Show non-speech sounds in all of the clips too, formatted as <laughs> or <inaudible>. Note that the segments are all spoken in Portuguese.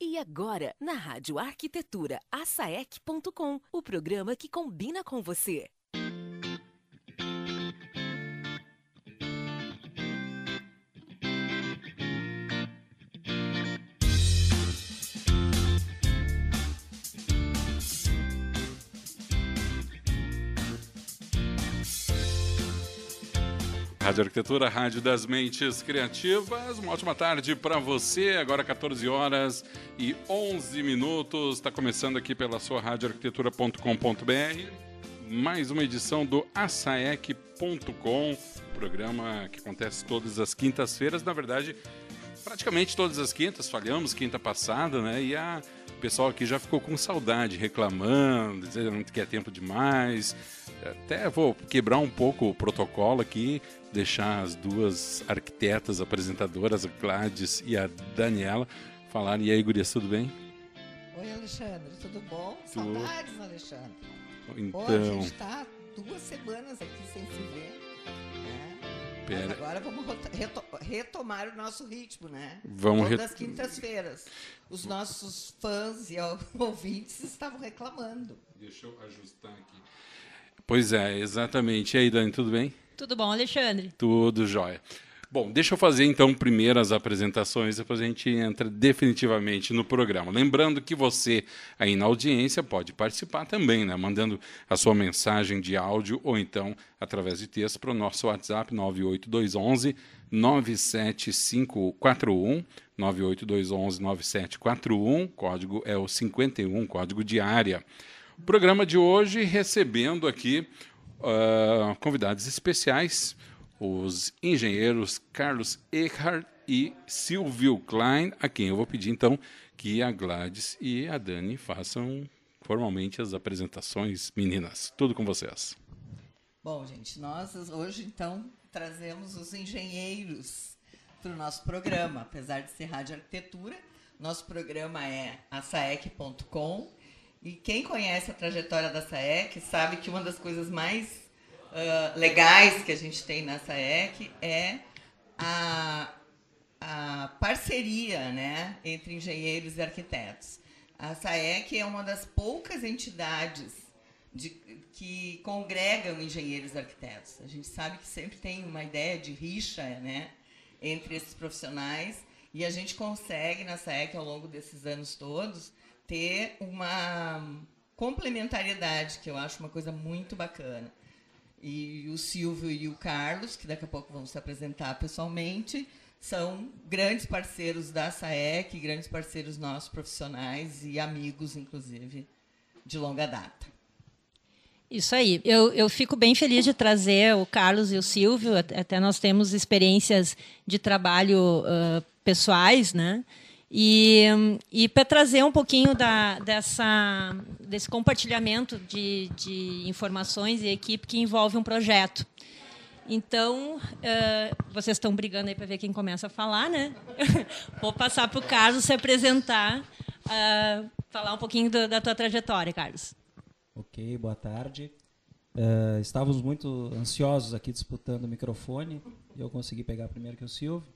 E agora, na Rádio Arquitetura, asaec.com, o programa que combina com você. Rádio Arquitetura, Rádio das Mentes Criativas. Uma ótima tarde para você. Agora 14 horas e 11 minutos. Está começando aqui pela sua radioarquitetura.com.br. Mais uma edição do asaec.com, programa que acontece todas as quintas-feiras. Na verdade, praticamente todas as quintas. Falhamos quinta passada, né? E a o pessoal aqui já ficou com saudade, reclamando, dizendo que é tempo demais. Até vou quebrar um pouco o protocolo aqui deixar as duas arquitetas apresentadoras, a Gladys e a Daniela, falarem. E aí, Gurias, tudo bem? Oi, Alexandre, tudo bom? Tudo. Saudades, Alexandre. Então... Pô, a gente está duas semanas aqui sem se ver. Né? Pera. agora vamos retomar o nosso ritmo, né? Vamos Todas as quintas-feiras. Os nossos fãs e <laughs> ouvintes estavam reclamando. Deixa eu ajustar aqui. Pois é, exatamente. E aí, Dani, tudo bem? Tudo bom, Alexandre? Tudo jóia. Bom, deixa eu fazer então primeiro as apresentações, depois a gente entra definitivamente no programa. Lembrando que você aí na audiência pode participar também, né? mandando a sua mensagem de áudio ou então através de texto para o nosso WhatsApp 98211 97541 98211 9741, código é o 51, código de área. O programa de hoje recebendo aqui uh, convidados especiais, os engenheiros Carlos Eckhart e Silvio Klein, a quem eu vou pedir então que a Gladys e a Dani façam formalmente as apresentações. Meninas, tudo com vocês. Bom, gente, nós hoje então trazemos os engenheiros para o nosso programa, apesar de ser rádio arquitetura. Nosso programa é asaec.com e quem conhece a trajetória da SAEC sabe que uma das coisas mais uh, legais que a gente tem na SAEC é a, a parceria né, entre engenheiros e arquitetos. A SAEC é uma das poucas entidades de, que congregam engenheiros e arquitetos. A gente sabe que sempre tem uma ideia de rixa né, entre esses profissionais e a gente consegue na SAEC, ao longo desses anos todos, ter uma complementariedade, que eu acho uma coisa muito bacana. E o Silvio e o Carlos, que daqui a pouco vão se apresentar pessoalmente, são grandes parceiros da SAEC, grandes parceiros nossos profissionais e amigos, inclusive, de longa data. Isso aí. Eu, eu fico bem feliz de trazer o Carlos e o Silvio. Até nós temos experiências de trabalho uh, pessoais, né? E, e para trazer um pouquinho da, dessa, desse compartilhamento de, de informações e equipe que envolve um projeto. Então, uh, vocês estão brigando aí para ver quem começa a falar, né? <laughs> Vou passar para o Carlos se apresentar, uh, falar um pouquinho do, da tua trajetória, Carlos. Ok, boa tarde. Uh, estávamos muito ansiosos aqui disputando o microfone e eu consegui pegar primeiro que o Silvio.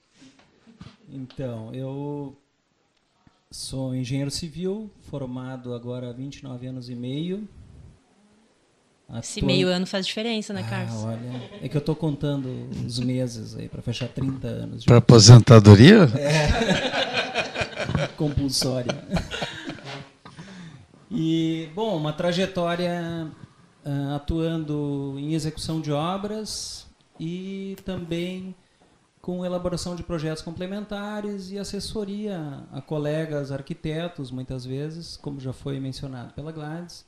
Então, eu Sou engenheiro civil, formado agora há 29 anos e meio. Esse meio ano faz diferença, né, Carlos? Ah, olha, é que eu estou contando os meses aí para fechar 30 anos. Para aposentadoria? É. <laughs> Compulsória. E, bom, uma trajetória uh, atuando em execução de obras e também com elaboração de projetos complementares e assessoria a colegas arquitetos, muitas vezes, como já foi mencionado pela Gladys,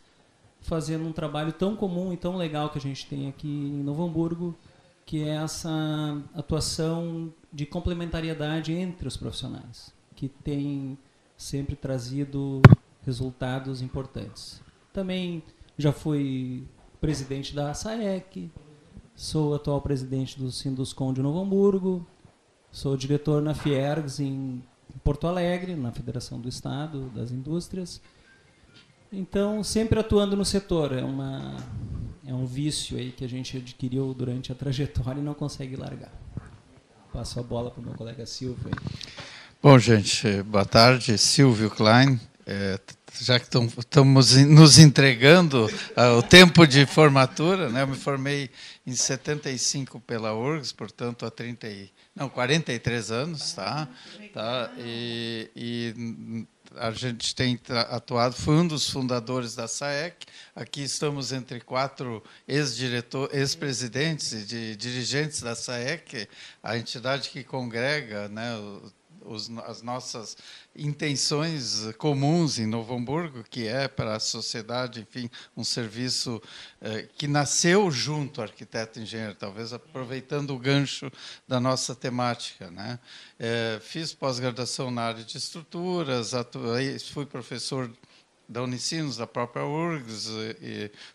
fazendo um trabalho tão comum e tão legal que a gente tem aqui em Novo Hamburgo, que é essa atuação de complementariedade entre os profissionais, que tem sempre trazido resultados importantes. Também já fui presidente da SAEC, Sou atual presidente do Sinduscom de Novo Hamburgo. Sou diretor na Fiergs em Porto Alegre, na Federação do Estado das Indústrias. Então, sempre atuando no setor. É, uma, é um vício aí que a gente adquiriu durante a trajetória e não consegue largar. Passo a bola para o meu colega Silvio. Bom, gente, boa tarde. Silvio Klein. É, já que estamos nos entregando ao tempo de formatura, né? eu me formei em 75 pela URGS, portanto, há 30 e, não, 43 anos. Tá? Tá? E, e a gente tem atuado, foi um dos fundadores da SAEC. Aqui estamos entre quatro ex-diretores, ex-presidentes e dirigentes da SAEC, a entidade que congrega né, os, as nossas intenções comuns em Novo Hamburgo, que é para a sociedade, enfim, um serviço eh, que nasceu junto arquiteto engenheiro, talvez aproveitando o gancho da nossa temática. Né? Eh, fiz pós-graduação na área de estruturas, atuei, fui professor da Unicinos, da própria URGS,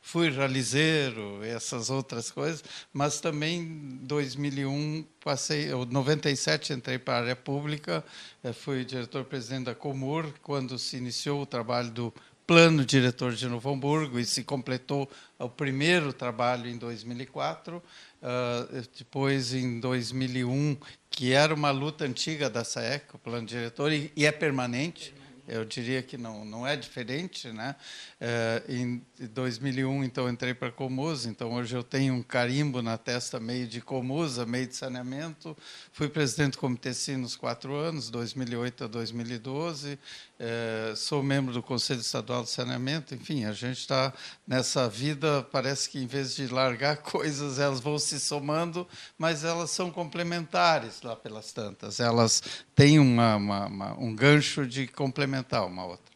fui realizeiro, essas outras coisas, mas também em 2001 passei, em 97 entrei para a área pública, eh, fui diretor-presidente da Comur quando se iniciou o trabalho do plano diretor de Novo Hamburgo e se completou o primeiro trabalho em 2004, uh, ah, depois em 2001, que era uma luta antiga da SAEC, o plano diretor, e, e é permanente, eu diria que não, não é diferente. Né? É, em 2001, então, entrei para Comusa, então hoje eu tenho um carimbo na testa meio de Comusa, meio de saneamento. Fui presidente do Comitê Sinos quatro anos, 2008 a 2012. É, sou membro do Conselho Estadual de Saneamento. Enfim, a gente está nessa vida, parece que em vez de largar <laughs> coisas, elas vão se somando, mas elas são complementares lá pelas tantas. Elas têm uma, uma, uma, um gancho de complementar uma outra.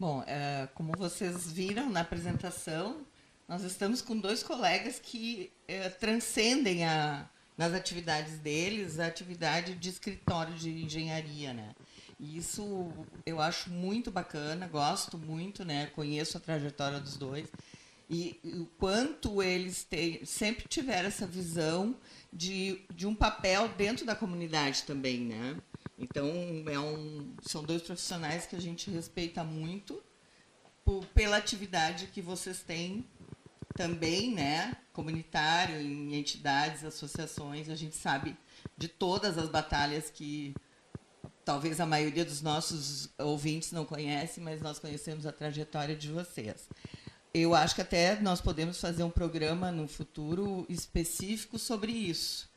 Bom, é, como vocês viram na apresentação, nós estamos com dois colegas que é, transcendem a, nas atividades deles a atividade de escritório de engenharia, né? E isso eu acho muito bacana, gosto muito, né? Conheço a trajetória dos dois. E, o quanto eles te, sempre tiveram essa visão de, de um papel dentro da comunidade também, né? Então, é um, são dois profissionais que a gente respeita muito por, pela atividade que vocês têm também, né? Comunitário, em entidades, associações. A gente sabe de todas as batalhas que talvez a maioria dos nossos ouvintes não conhece, mas nós conhecemos a trajetória de vocês. Eu acho que até nós podemos fazer um programa no futuro específico sobre isso,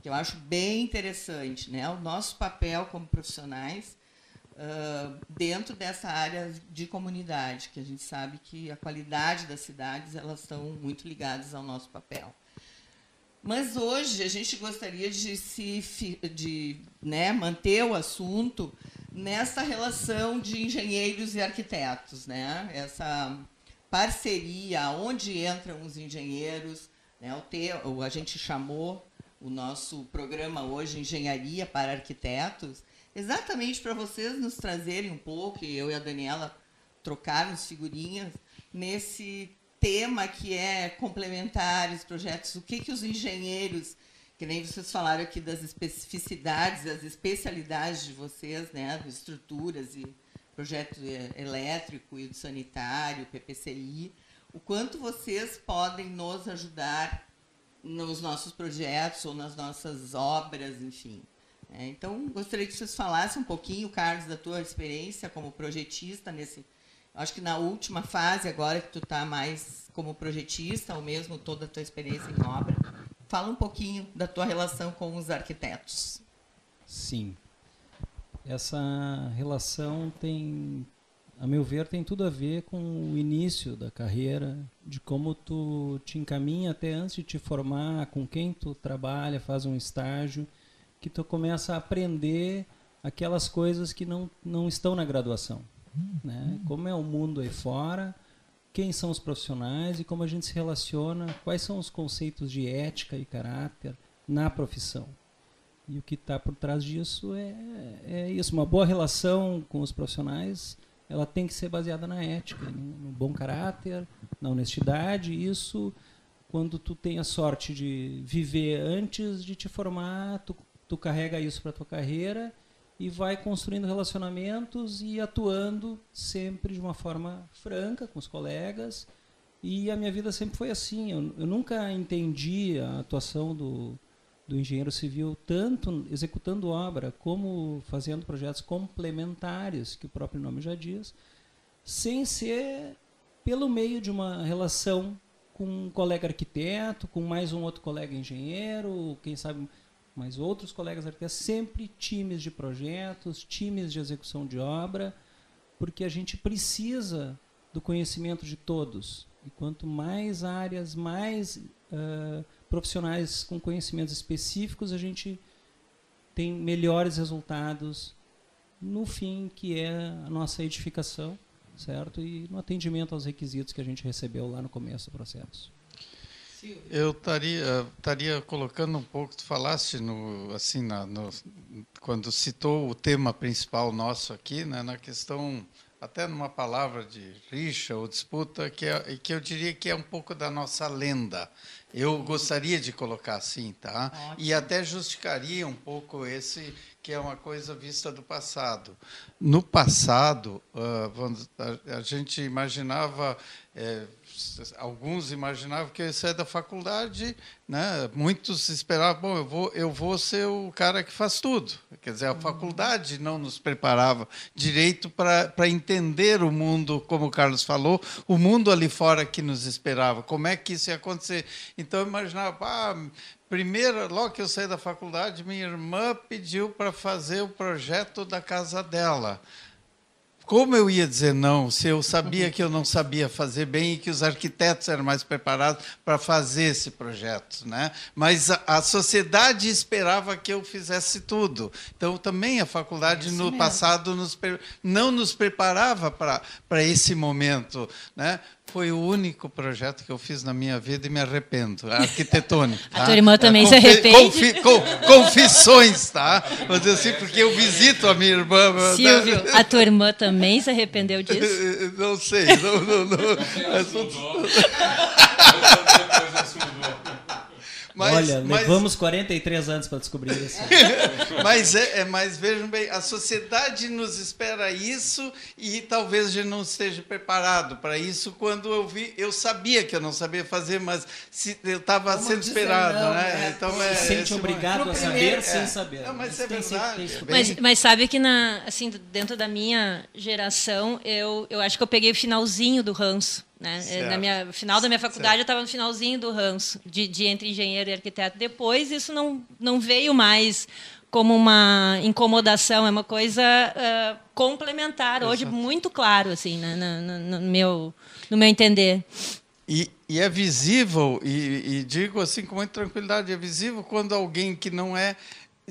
que eu acho bem interessante, né? O nosso papel como profissionais uh, dentro dessa área de comunidade, que a gente sabe que a qualidade das cidades elas estão muito ligadas ao nosso papel. Mas hoje a gente gostaria de, se, de né, manter o assunto nessa relação de engenheiros e arquitetos, né? essa parceria, onde entram os engenheiros. Né? O te, a gente chamou o nosso programa hoje Engenharia para Arquitetos, exatamente para vocês nos trazerem um pouco, e eu e a Daniela trocarmos figurinhas, nesse tema que é complementares, projetos, o que, que os engenheiros, que nem vocês falaram aqui das especificidades, das especialidades de vocês, né, estruturas e projeto é, elétrico e sanitário, PPCI, o quanto vocês podem nos ajudar nos nossos projetos ou nas nossas obras, enfim. É, então, gostaria que vocês falassem um pouquinho, Carlos, da tua experiência como projetista nesse Acho que na última fase, agora que tu está mais como projetista, ou mesmo toda a tua experiência em obra, fala um pouquinho da tua relação com os arquitetos. Sim. Essa relação tem, a meu ver, tem tudo a ver com o início da carreira, de como tu te encaminha até antes de te formar, com quem tu trabalha, faz um estágio, que tu começa a aprender aquelas coisas que não, não estão na graduação. Né? Como é o mundo aí fora, quem são os profissionais e como a gente se relaciona, quais são os conceitos de ética e caráter na profissão. E o que está por trás disso é, é isso. Uma boa relação com os profissionais ela tem que ser baseada na ética, no, no bom caráter, na honestidade. Isso, quando tu tem a sorte de viver antes de te formar, tu, tu carrega isso para tua carreira e vai construindo relacionamentos e atuando sempre de uma forma franca com os colegas. E a minha vida sempre foi assim. Eu, eu nunca entendi a atuação do, do engenheiro civil, tanto executando obra como fazendo projetos complementares, que o próprio nome já diz, sem ser pelo meio de uma relação com um colega arquiteto, com mais um outro colega engenheiro, quem sabe mais outros colegas arquitetos, sempre times de projetos, times de execução de obra, porque a gente precisa do conhecimento de todos. E quanto mais áreas, mais uh, profissionais com conhecimentos específicos, a gente tem melhores resultados no fim, que é a nossa edificação, certo? E no atendimento aos requisitos que a gente recebeu lá no começo do processo. Eu estaria colocando um pouco, tu falaste no assim na, no, quando citou o tema principal nosso aqui, né, na questão até numa palavra de rixa ou disputa, que, é, que eu diria que é um pouco da nossa lenda. Eu gostaria de colocar assim, tá? Ótimo. E até justificaria um pouco esse que é uma coisa vista do passado. No passado, uh, a, gente imaginava é, alguns imaginavam que eu ia sair da faculdade, né? muitos esperavam, bom, eu vou, eu vou ser o cara que faz tudo. Quer dizer, a uhum. faculdade não nos preparava direito para entender o mundo, como o Carlos falou, o mundo ali fora que nos esperava, como é que isso ia acontecer. Então, eu imaginava, ah, primeiro, logo que eu saí da faculdade, minha irmã pediu para fazer o projeto da casa dela. Como eu ia dizer não se eu sabia que eu não sabia fazer bem e que os arquitetos eram mais preparados para fazer esse projeto, né? Mas a, a, sociedade esperava que eu fizesse tudo. Então também a faculdade é no mesmo. passado nos, não nos preparava para para esse momento, né? Foi o único projeto que eu fiz na minha vida e me arrependo. Arquitetônico. <laughs> Tá? A tua irmã também se arrepende? Confi, confissões, tá? Vou dizer assim, porque eu visito a minha irmã. Né? Silvio, a tua irmã também se arrependeu disso? <laughs> Não sei. Não, não, não. <laughs> Mas, Olha, mas... levamos 43 anos para descobrir isso. <laughs> mas, é, é, mas vejam bem, a sociedade nos espera isso e talvez a gente não esteja preparado para isso. Quando eu vi, eu sabia que eu não sabia fazer, mas se, eu estava sendo esperado. Não, né? É, então, é, se sente obrigado a saber é, sem saber. Não, mas é verdade. Mas, mas sabe que na, assim, dentro da minha geração, eu, eu acho que eu peguei o finalzinho do ranço. Né? É, na minha final da minha faculdade, certo. eu estava no finalzinho do ranço de, de, entre engenheiro e arquiteto. Depois, isso não, não veio mais como uma incomodação, é uma coisa uh, complementar. Exato. Hoje, muito claro, assim, né? no, no, no, meu, no meu entender. E, e é visível, e, e digo assim com muita tranquilidade, é visível quando alguém que não é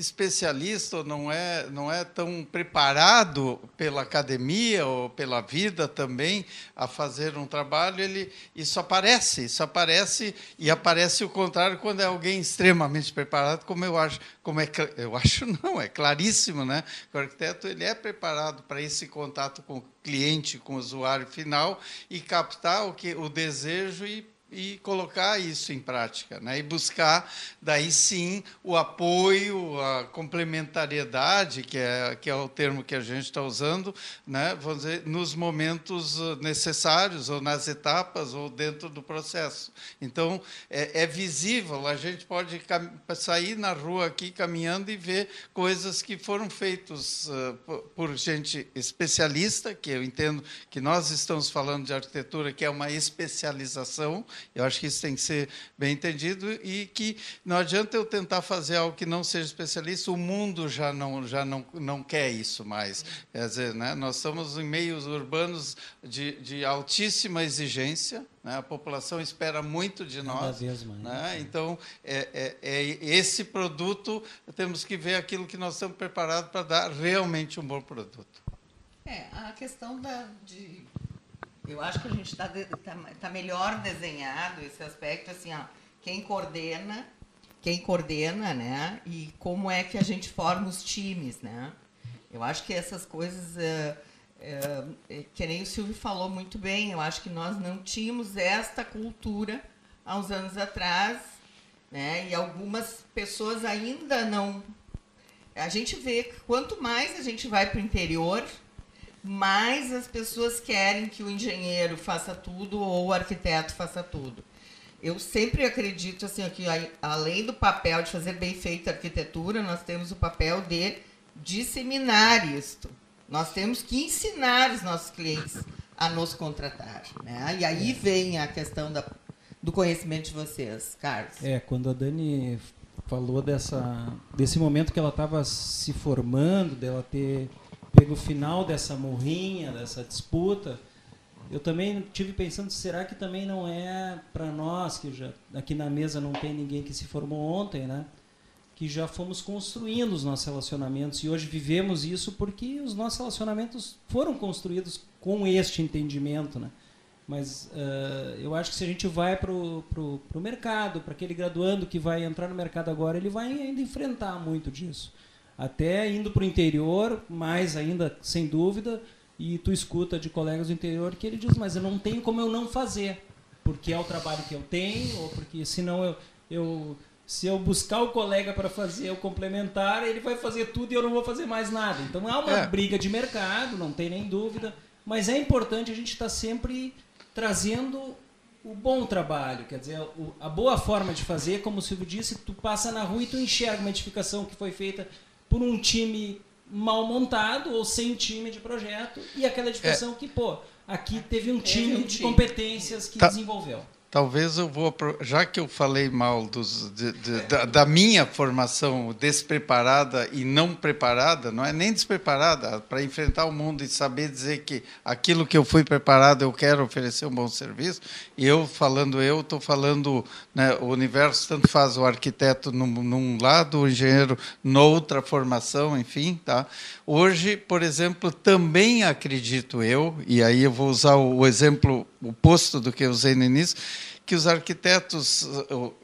especialista não é não é tão preparado pela academia ou pela vida também a fazer um trabalho ele isso aparece isso aparece e aparece o contrário quando é alguém extremamente preparado como eu acho como é eu acho <laughs> não é claríssimo né? O arquiteto ele é preparado para esse contato com o cliente com o usuário final e captar o que o desejo e e colocar isso em prática, né? E buscar daí sim o apoio, a complementariedade, que é que é o termo que a gente está usando, né? Vamos dizer, nos momentos uh, necessários ou nas etapas ou dentro do processo. Então é, é visível, a gente pode sair na rua aqui caminhando e ver coisas que foram feitas uh, por gente especialista, que eu entendo que nós estamos falando de arquitetura, que é uma especialização eu acho que isso tem que ser bem entendido e que não adianta eu tentar fazer algo que não seja especialista, o mundo já não, já não, não quer isso mais. Quer dizer, né, nós estamos em meios urbanos de, de altíssima exigência, né, a população espera muito de nós. Vez mais, né, então, é, é, é, esse produto, temos que ver aquilo que nós estamos preparados para dar realmente um bom produto. É, a questão da, de eu acho que a gente está tá, tá melhor desenhado esse aspecto, assim, ó, quem coordena, quem coordena, né? E como é que a gente forma os times, né? Eu acho que essas coisas, é, é, que nem o Silvio falou muito bem, eu acho que nós não tínhamos esta cultura há uns anos atrás, né? E algumas pessoas ainda não. A gente vê que quanto mais a gente vai para o interior, mais as pessoas querem que o engenheiro faça tudo ou o arquiteto faça tudo. eu sempre acredito assim que além do papel de fazer bem feita a arquitetura, nós temos o papel de disseminar isto. Nós temos que ensinar os nossos clientes a nos contratar. Né? E aí vem a questão da, do conhecimento de vocês, Carlos. É, quando a Dani falou dessa, desse momento que ela estava se formando, dela ter pego o final dessa morrinha, dessa disputa, eu também tive pensando, será que também não é para nós, que já aqui na mesa não tem ninguém que se formou ontem, né? Que já fomos construindo os nossos relacionamentos e hoje vivemos isso porque os nossos relacionamentos foram construídos com este entendimento, né? Mas uh, eu acho que se a gente vai para o mercado, para aquele graduando que vai entrar no mercado agora, ele vai ainda enfrentar muito disso. Até indo para o interior, mais ainda, sem dúvida, e tu escuta de colegas do interior que ele diz, mas eu não tenho como eu não fazer, porque é o trabalho que eu tenho, ou porque senão eu, eu se eu buscar o colega para fazer o complementar, ele vai fazer tudo e eu não vou fazer mais nada. Então há uma é. briga de mercado, não tem nem dúvida, mas é importante a gente estar tá sempre trazendo o bom trabalho, quer dizer, a boa forma de fazer, como o Silvio disse, tu passa na rua e tu enxerga uma edificação que foi feita por um time mal montado ou sem time de projeto e aquela edificação é. que, pô, aqui teve um time, um time. de competências que tá. desenvolveu. Talvez eu vou, já que eu falei mal dos, de, de, da, da, minha formação despreparada e não preparada, não é nem despreparada, para enfrentar o mundo e saber dizer que aquilo que eu fui preparado eu quero oferecer um bom serviço. E eu, falando eu, estou falando, né, o universo tanto faz o arquiteto num, num lado, o engenheiro noutra formação, enfim. Tá? Hoje, por exemplo, também acredito eu, e aí eu vou usar o exemplo oposto do que eu usei no início, que os arquitetos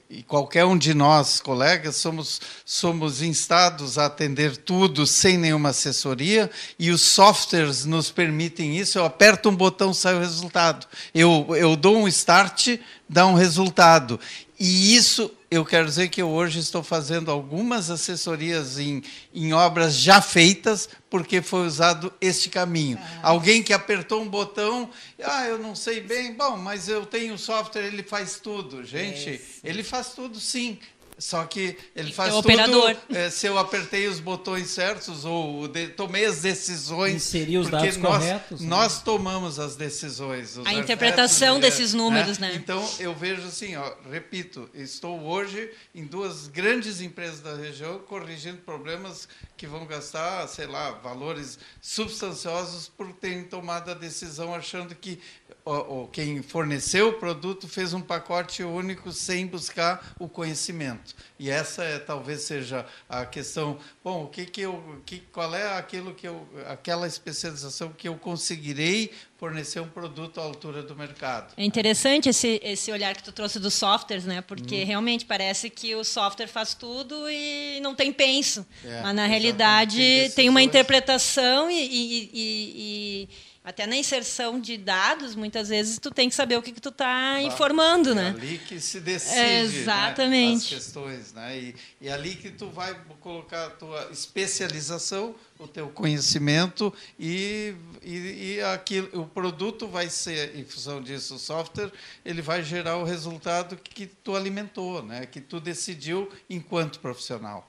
e qualquer um de nós, colegas, somos, somos instados a atender tudo sem nenhuma assessoria e os softwares nos permitem isso. Eu aperto um botão, sai o resultado. Eu, eu dou um start, dá um resultado. E isso eu quero dizer que eu hoje estou fazendo algumas assessorias em, em obras já feitas, porque foi usado este caminho. Ah. Alguém que apertou um botão, ah, eu não sei bem, bom, mas eu tenho software, ele faz tudo. Gente, ele faz tudo sim. Só que ele faz é tudo. Operador. É, se eu apertei os botões certos ou de, tomei as decisões. Inserir os dados nós, corretos. Né? Nós tomamos as decisões. A interpretação desses números, né? né? Então eu vejo assim, ó, repito, estou hoje em duas grandes empresas da região corrigindo problemas que vão gastar, sei lá, valores substanciosos por terem tomado a decisão achando que ou quem forneceu o produto fez um pacote único sem buscar o conhecimento. E essa é talvez seja a questão. Bom, o que que eu, que, qual é aquilo que eu, aquela especialização que eu conseguirei fornecer um produto à altura do mercado? É interessante esse esse olhar que tu trouxe dos softwares, né? Porque hum. realmente parece que o software faz tudo e não tem penso. É, Mas na realidade tem, tem, uma interpretação e, e, e até na inserção de dados, muitas vezes tu tem que saber o que, que tu está informando, é né? É ali que se decide é exatamente. Né, as questões, né? E, e é ali que tu vai colocar a tua especialização, o teu conhecimento e, e, e aquilo, o produto vai ser, em função disso, o software, ele vai gerar o resultado que tu alimentou, né? Que tu decidiu enquanto profissional.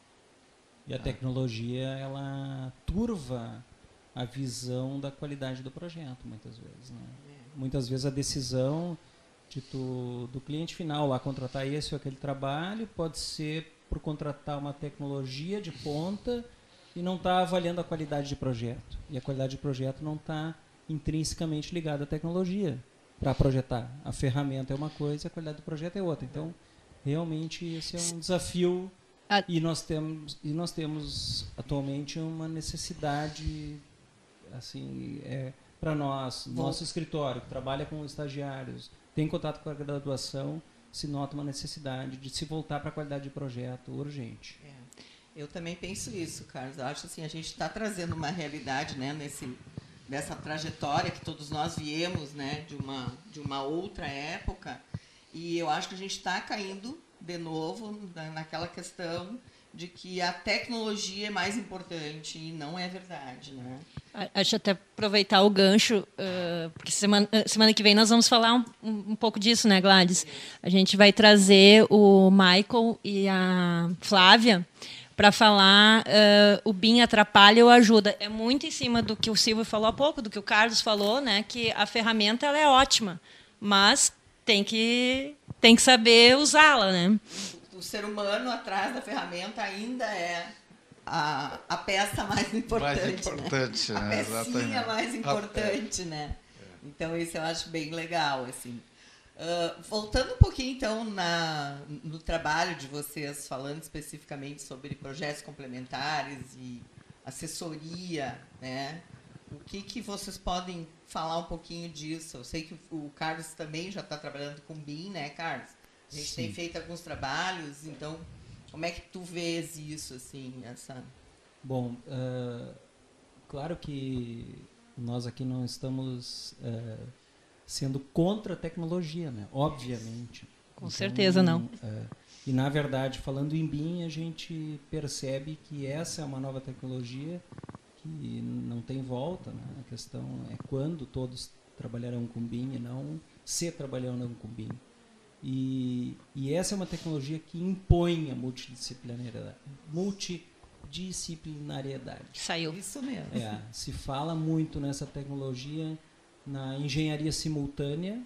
E a tecnologia, ela turva a visão da qualidade do projeto, muitas vezes. Né? É. Muitas vezes a decisão de tu, do cliente final lá contratar esse ou aquele trabalho pode ser por contratar uma tecnologia de ponta e não está avaliando a qualidade de projeto. E a qualidade de projeto não está intrinsecamente ligada à tecnologia para projetar. A ferramenta é uma coisa, a qualidade do projeto é outra. Então, realmente esse é um desafio e nós temos e nós temos atualmente uma necessidade assim, é, para nós, Bom. nosso escritório, que trabalha com estagiários, tem contato com a graduação, se nota uma necessidade de se voltar para a qualidade de projeto urgente. É. Eu também penso isso, Carlos. Eu acho assim, a gente está trazendo uma realidade, né, nesse dessa trajetória que todos nós viemos, né, de uma de uma outra época, e eu acho que a gente está caindo de novo naquela questão de que a tecnologia é mais importante e não é verdade, né? Acho até aproveitar o gancho, uh, porque semana, semana que vem nós vamos falar um, um, pouco disso, né, Gladys? A gente vai trazer o Michael e a Flávia para falar uh, o BIM atrapalha ou ajuda. É muito em cima do que o Silvio falou há pouco, do que o Carlos falou, né, que a ferramenta ela é ótima, mas tem que, tem que saber usá-la. Né? O ser humano atrás da ferramenta ainda é a, a peça mais importante. Mais importante, né? né? A pecinha Exatamente. mais importante, né? Então, isso eu acho bem legal, assim. Uh, voltando um pouquinho, então, na, no trabalho de vocês, falando especificamente sobre projetos complementares e assessoria, né? O que, que vocês podem falar um pouquinho disso? Eu sei que o Carlos também já está trabalhando com BIM, né, Carlos? A gente Sim. tem feito alguns trabalhos, então como é que tu vês isso, assim, essa... Bom, uh, claro que nós aqui não estamos uh, sendo contra a tecnologia, né? Obviamente. Com então, certeza não. Uh, e, na verdade, falando em BIM, a gente percebe que essa é uma nova tecnologia que não tem volta. Né? A questão é quando todos trabalharão com BIM e não se trabalharão com BIM. E, e essa é uma tecnologia que impõe a multidisciplinariedade. Multidisciplinariedade. Saiu. Isso mesmo. É, se fala muito nessa tecnologia na engenharia simultânea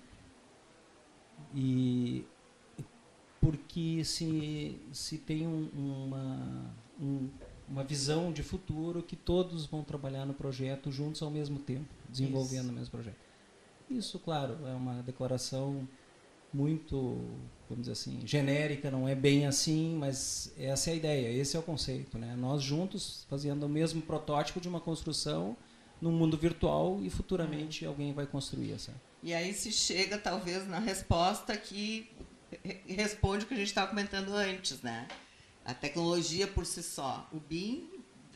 e porque se, se tem um, uma, um, uma visão de futuro que todos vão trabalhar no projeto juntos ao mesmo tempo, desenvolvendo Isso. o mesmo projeto. Isso, claro, é uma declaração muito, vamos dizer assim, genérica, não é bem assim, mas essa é a ideia, esse é o conceito. Né? Nós juntos fazendo o mesmo protótipo de uma construção no mundo virtual e futuramente alguém vai construir essa. E aí se chega talvez na resposta que responde o que a gente estava comentando antes, né? A tecnologia por si só. O BIM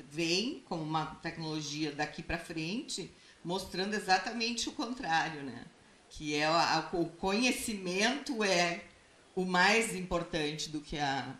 vem como uma tecnologia daqui para frente, mostrando exatamente o contrário, né? Que é a, o conhecimento é o mais importante do que a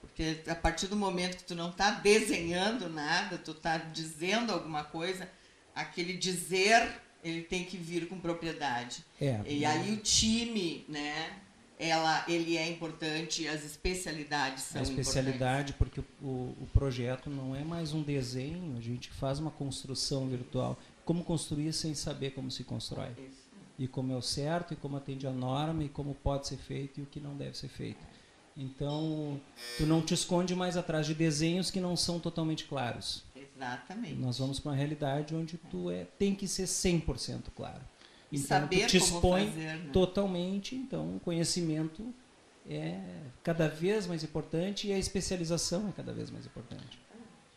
porque a partir do momento que tu não está desenhando nada, tu está dizendo alguma coisa, aquele dizer ele tem que vir com propriedade. É, e aí o time, né? Ela, ele é importante, as especialidades são A especialidade, porque o, o, o projeto não é mais um desenho, a gente faz uma construção virtual. Como construir sem saber como se constrói? Isso e como é o certo e como atende a norma e como pode ser feito e o que não deve ser feito. Então, tu não te esconde mais atrás de desenhos que não são totalmente claros. Exatamente. Nós vamos para uma realidade onde tu é, tem que ser 100% claro. Então, Saber tu te expõe fazer, né? totalmente, então o conhecimento é cada vez mais importante e a especialização é cada vez mais importante.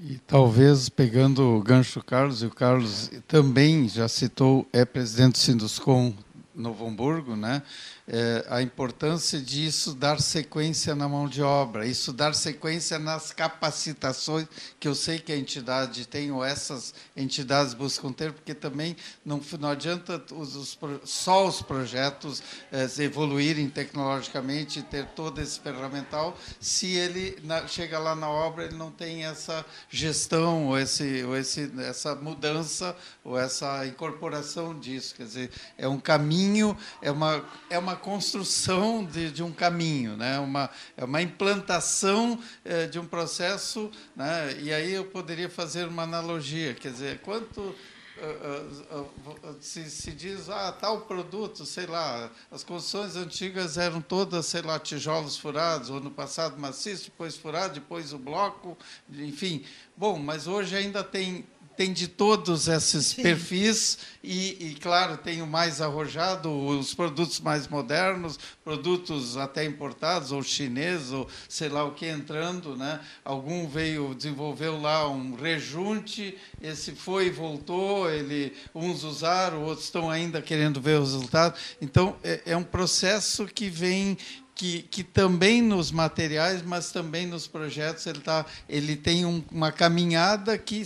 E talvez pegando o gancho Carlos, e o Carlos também já citou, é presidente do Sinduscom Novo Hamburgo, né? é, a importância disso dar sequência na mão de obra, isso dar sequência nas capacitações que eu sei que a entidade tem, ou essas entidades buscam ter, porque também não, não adianta os, os, só os projetos é, evoluírem tecnologicamente e ter todo esse ferramental, se ele na, chega lá na obra, ele não tem essa gestão, ou, esse, ou esse, essa mudança, ou essa incorporação disso. Quer dizer, é um caminho, é uma, é uma construção de, de um caminho, né? uma, é uma implantação é, de um processo. Né? E aí eu poderia fazer uma analogia, quer dizer, quanto. Uh, uh, se, se, diz, ah, tal produto, sei lá, as construções antigas eram todas, sei lá, tijolos furados, ou no passado maciço, depois furado, depois o bloco, enfim. Bom, mas hoje ainda tem tem de todos esses Sim. perfis e, e, claro, tem o mais arrojado, os produtos mais modernos, produtos até importados, ou chineses, ou sei lá o que entrando. Né? Algum veio, desenvolveu lá um rejunte, esse foi e voltou, ele, uns usaram, outros estão ainda querendo ver os resultados. Então, é, é um processo que vem que, que, também nos materiais, mas também nos projetos, ele, tá, ele tem um, uma caminhada que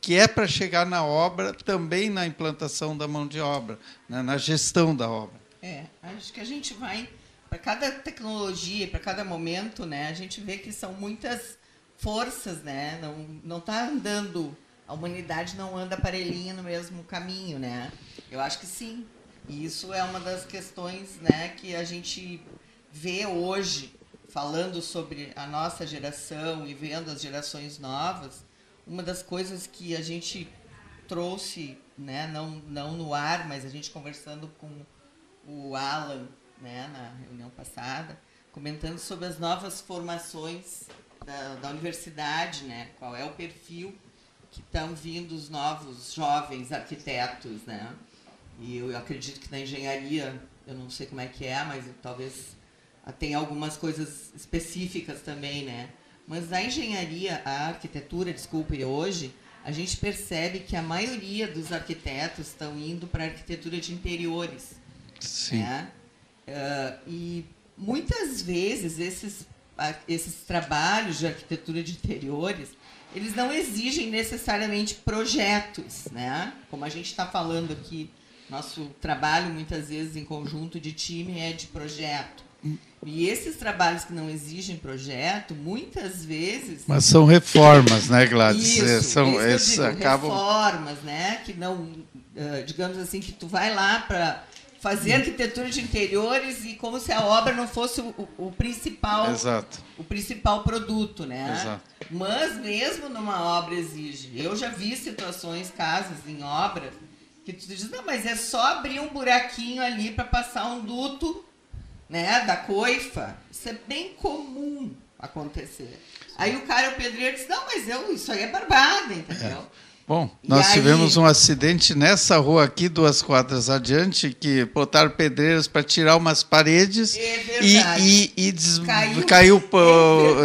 que é para chegar na obra, também na implantação da mão de obra, né, na gestão da obra. É, acho que a gente vai para cada tecnologia, para cada momento, né? A gente vê que são muitas forças, né? Não não está andando a humanidade não anda parelhinha no mesmo caminho, né? Eu acho que sim. E isso é uma das questões, né, que a gente vê hoje falando sobre a nossa geração e vendo as gerações novas. Uma das coisas que a gente trouxe, né, não não no ar, mas a gente conversando com o Alan, né, na reunião passada, comentando sobre as novas formações da, da universidade, né? Qual é o perfil que estão vindo os novos jovens arquitetos, né? E eu acredito que na engenharia, eu não sei como é que é, mas talvez tenha algumas coisas específicas também, né? Mas na engenharia, a arquitetura, desculpe, hoje, a gente percebe que a maioria dos arquitetos estão indo para a arquitetura de interiores. Sim. Né? Uh, e muitas vezes esses, esses trabalhos de arquitetura de interiores eles não exigem necessariamente projetos, né? Como a gente está falando aqui, nosso trabalho muitas vezes em conjunto de time é de projeto. E esses trabalhos que não exigem projeto, muitas vezes. Mas são reformas, né, Gladys? Isso, É, são, isso digo, acabam. reformas, né? Que não, uh, digamos assim, que tu vai lá para fazer arquitetura de interiores e como se a obra não fosse o, o- principal Exato. o principal produto, né? Exato. Mas mesmo numa obra exige. Eu já vi situações, casos em obras que tu diz, não, mas é só abrir um buraquinho ali para passar um duto, né, da coifa. Isso é bem comum acontecer. Aí o cara, o pedreiro, diz, não, mas eu, isso aí é barbada, entendeu? Bom, E nós aí- tivemos um acidente nessa rua aqui, duas quadras adiante, que botaram pedreiros para tirar umas paredes É e, e, e des- Caiu. caiu,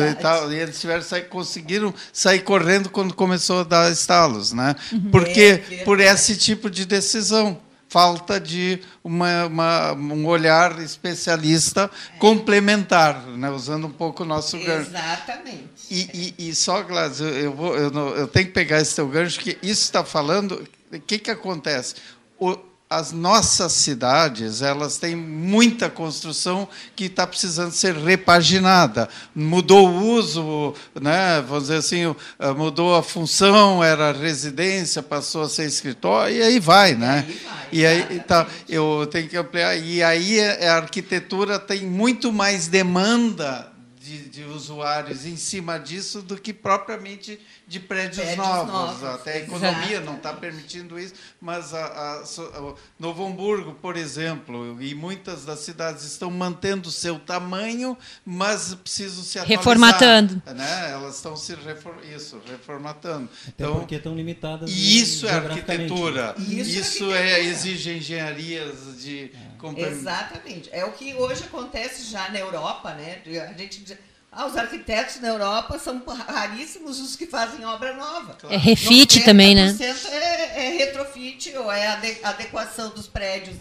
É e, tal, e eles tiveram sair, conseguiram sair correndo quando começou a dar estalos, né? É Porque verdade. por esse tipo de decisão. Falta de uma, uma- um olhar especialista complementar, né? usando um pouco o nosso gancho. Exatamente. E, e, e só, Gladys, eu, eu, vou, eu, não- eu tenho que pegar esse teu gancho, que isso está falando. O que, que acontece? O- as nossas cidades elas têm muita construção que está precisando ser repaginada. Mudou o uso, né? vamos dizer assim, eh, mudou a função, era residência, passou a ser escritório, e aí vai. Né? aí vai, E aí, tá, eu tenho que ampliar. E aí é- a arquitetura tem muito mais demanda de, de usuários em cima disso do que propriamente de prédios, Prédios novos. novos, Até a economia exato. não está permitindo isso, mas a, a, o Novo Hamburgo, por exemplo, e muitas das cidades estão mantendo o seu tamanho, mas precisam se atualizar. Reformatando. Né? Elas estão se refor isso, reformatando. Até Então, porque estão limitadas e isso é arquitetura. Isso Isso, é é, exige engenharias de compre- Exatamente. É o que hoje acontece já na Europa, né? A gente diz, ah, os arquitetos na Europa são raríssimos os que fazem obra nova. É refit também, né? 90% É, é retrofit ou é ade- adequação dos prédios,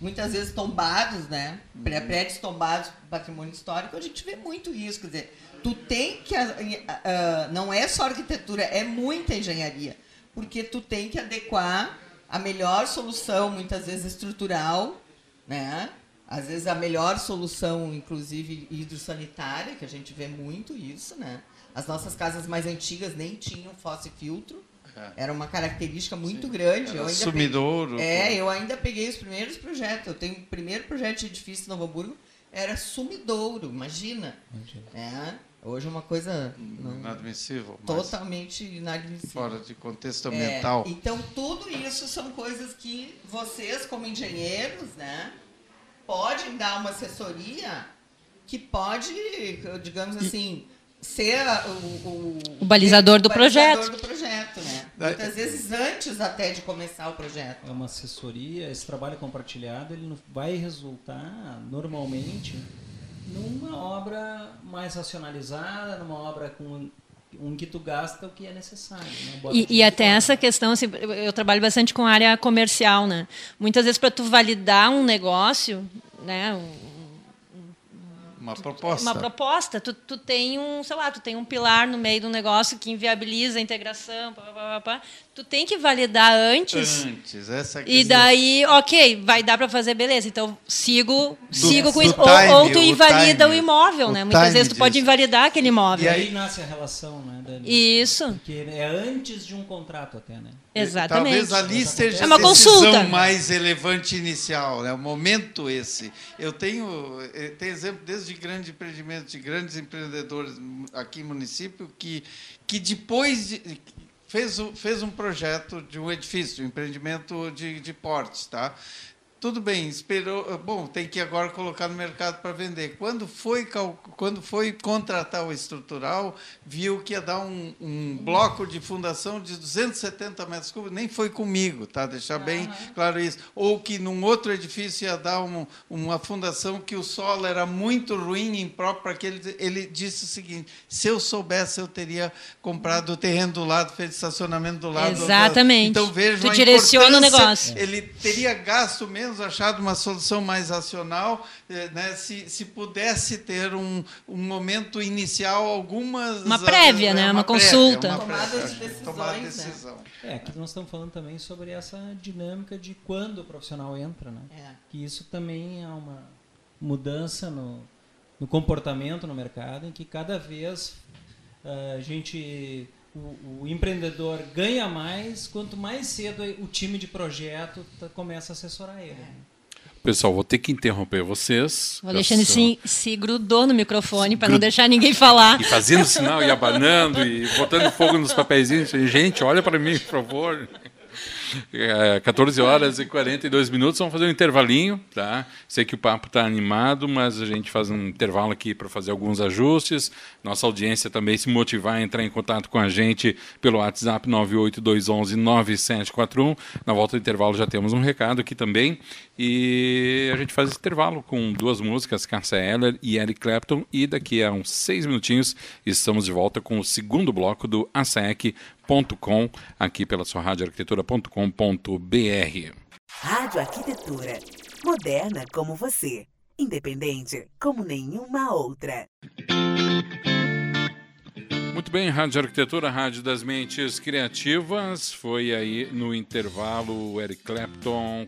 muitas vezes tombados, né? Pré- Prédios tombados para patrimônio histórico, a gente vê muito isso. Quer dizer, tu tem que. ah, não é só arquitetura, é muita engenharia. Porque tu tem que adequar a melhor solução, muitas vezes estrutural, né? Às vezes a melhor solução, inclusive hidrossanitária, que a gente vê muito isso, né? As nossas casas mais antigas nem tinham fosse filtro. Era uma característica muito grande. Era Eu ainda sumidouro. peguei- É, eu ainda peguei os primeiros projetos. Eu tenho o primeiro projeto de edifício em Novo Hamburgo, era sumidouro, imagina. É, hoje é uma coisa não- Inadmissível. totalmente inadmissível. Fora de contexto É, ambiental. então, tudo isso são coisas que vocês, como engenheiros, né, podem dar uma assessoria que pode, digamos assim, ser o, o, O balizador do balizador projeto. do projeto, né? Muitas vezes antes até de começar o projeto. É uma assessoria, esse trabalho compartilhado, ele não- vai resultar, normalmente, numa obra mais racionalizada, numa obra com um que tu gasta o que é necessário. né? E, e até fora. essa questão, assim, eu- trabalho bastante com área comercial, né? Muitas vezes para tu validar um negócio, né? um- uma proposta. Uma proposta. Tu, tu tem um, sei lá, tu tem um pilar no meio de um negócio que inviabiliza a integração, pá, pá, pá, pá. Tu tem que validar antes. Antes, essa a E questão. daí, ok, vai dar para fazer, beleza. Então sigo, sigo com do isso. time, ou, ou tu o invalida time, o imóvel, o né? Muitas vezes tu time pode disso. invalidar aquele imóvel. E aí nasce a relação, né, Dani? Isso, Porque é antes de um contrato até, né? exatamente. Talvez ali esteja É uma consulta. mais relevante inicial, né? o momento esse. Eu tenho, eh, tenho exemplo desde grandes empreendimentos, de grandes empreendedores aqui no município, que, que depois de, fez, fez um projeto de um edifício, um empreendimento de, de portes. Tá? Tudo bem, esperou. Bom, tem que agora colocar no mercado para vender. Quando foi, quando foi contratar o estrutural, viu que ia dar um, um bloco de fundação de 270 metros cúbicos, nem foi comigo, tá? Deixar bem claro isso. Ou que num outro edifício ia dar um- uma fundação que o solo era muito ruim, impróprio para aquele. Ele disse o seguinte: se eu soubesse, eu teria comprado o terreno do lado, feito estacionamento do lado. Exatamente. Então vejam Tu direciona o negócio. ele teria gasto menos, achado uma solução mais racional, eh, né, se, se pudesse ter um, um momento inicial, algumas. Uma prévia, eh, né, uma prévia, consulta. uma Tomada prévia, de decisões, tomada de né? decisão. É, aqui nós estamos falando também sobre essa dinâmica de quando o profissional entra, né? É. Que isso também é uma mudança no, no comportamento no mercado, em que cada vez ah, a gente, o, o empreendedor ganha mais quanto mais cedo o time de projeto tá- começa a assessorar ele. né? Pessoal, vou ter que interromper vocês. O Alexandre se, se grudou no microfone para não deixar ninguém falar. E fazendo sinal, e abanando, e botando fogo nos papeizinhos. Gente, olha para mim, por favor. É, 14 horas e 42 minutos, vamos fazer um intervalinho, tá? Sei que o papo está animado, mas a gente faz um intervalo aqui para fazer alguns ajustes. Nossa audiência também se motivar a entrar em contato com a gente pelo WhatsApp 982119741. Na volta do intervalo já temos um recado aqui também. E a gente faz esse intervalo com duas músicas, Cássia Eller e Eric Clapton. E daqui a uns seis minutinhos estamos de volta com o segundo bloco do ASAEC.com, aqui pela sua rádio arquitetura.com.br. Rádio Arquitetura. Moderna como você. Independente como nenhuma outra. Muito bem, Rádio Arquitetura, Rádio das Mentes Criativas. Foi aí no intervalo o Eric Clapton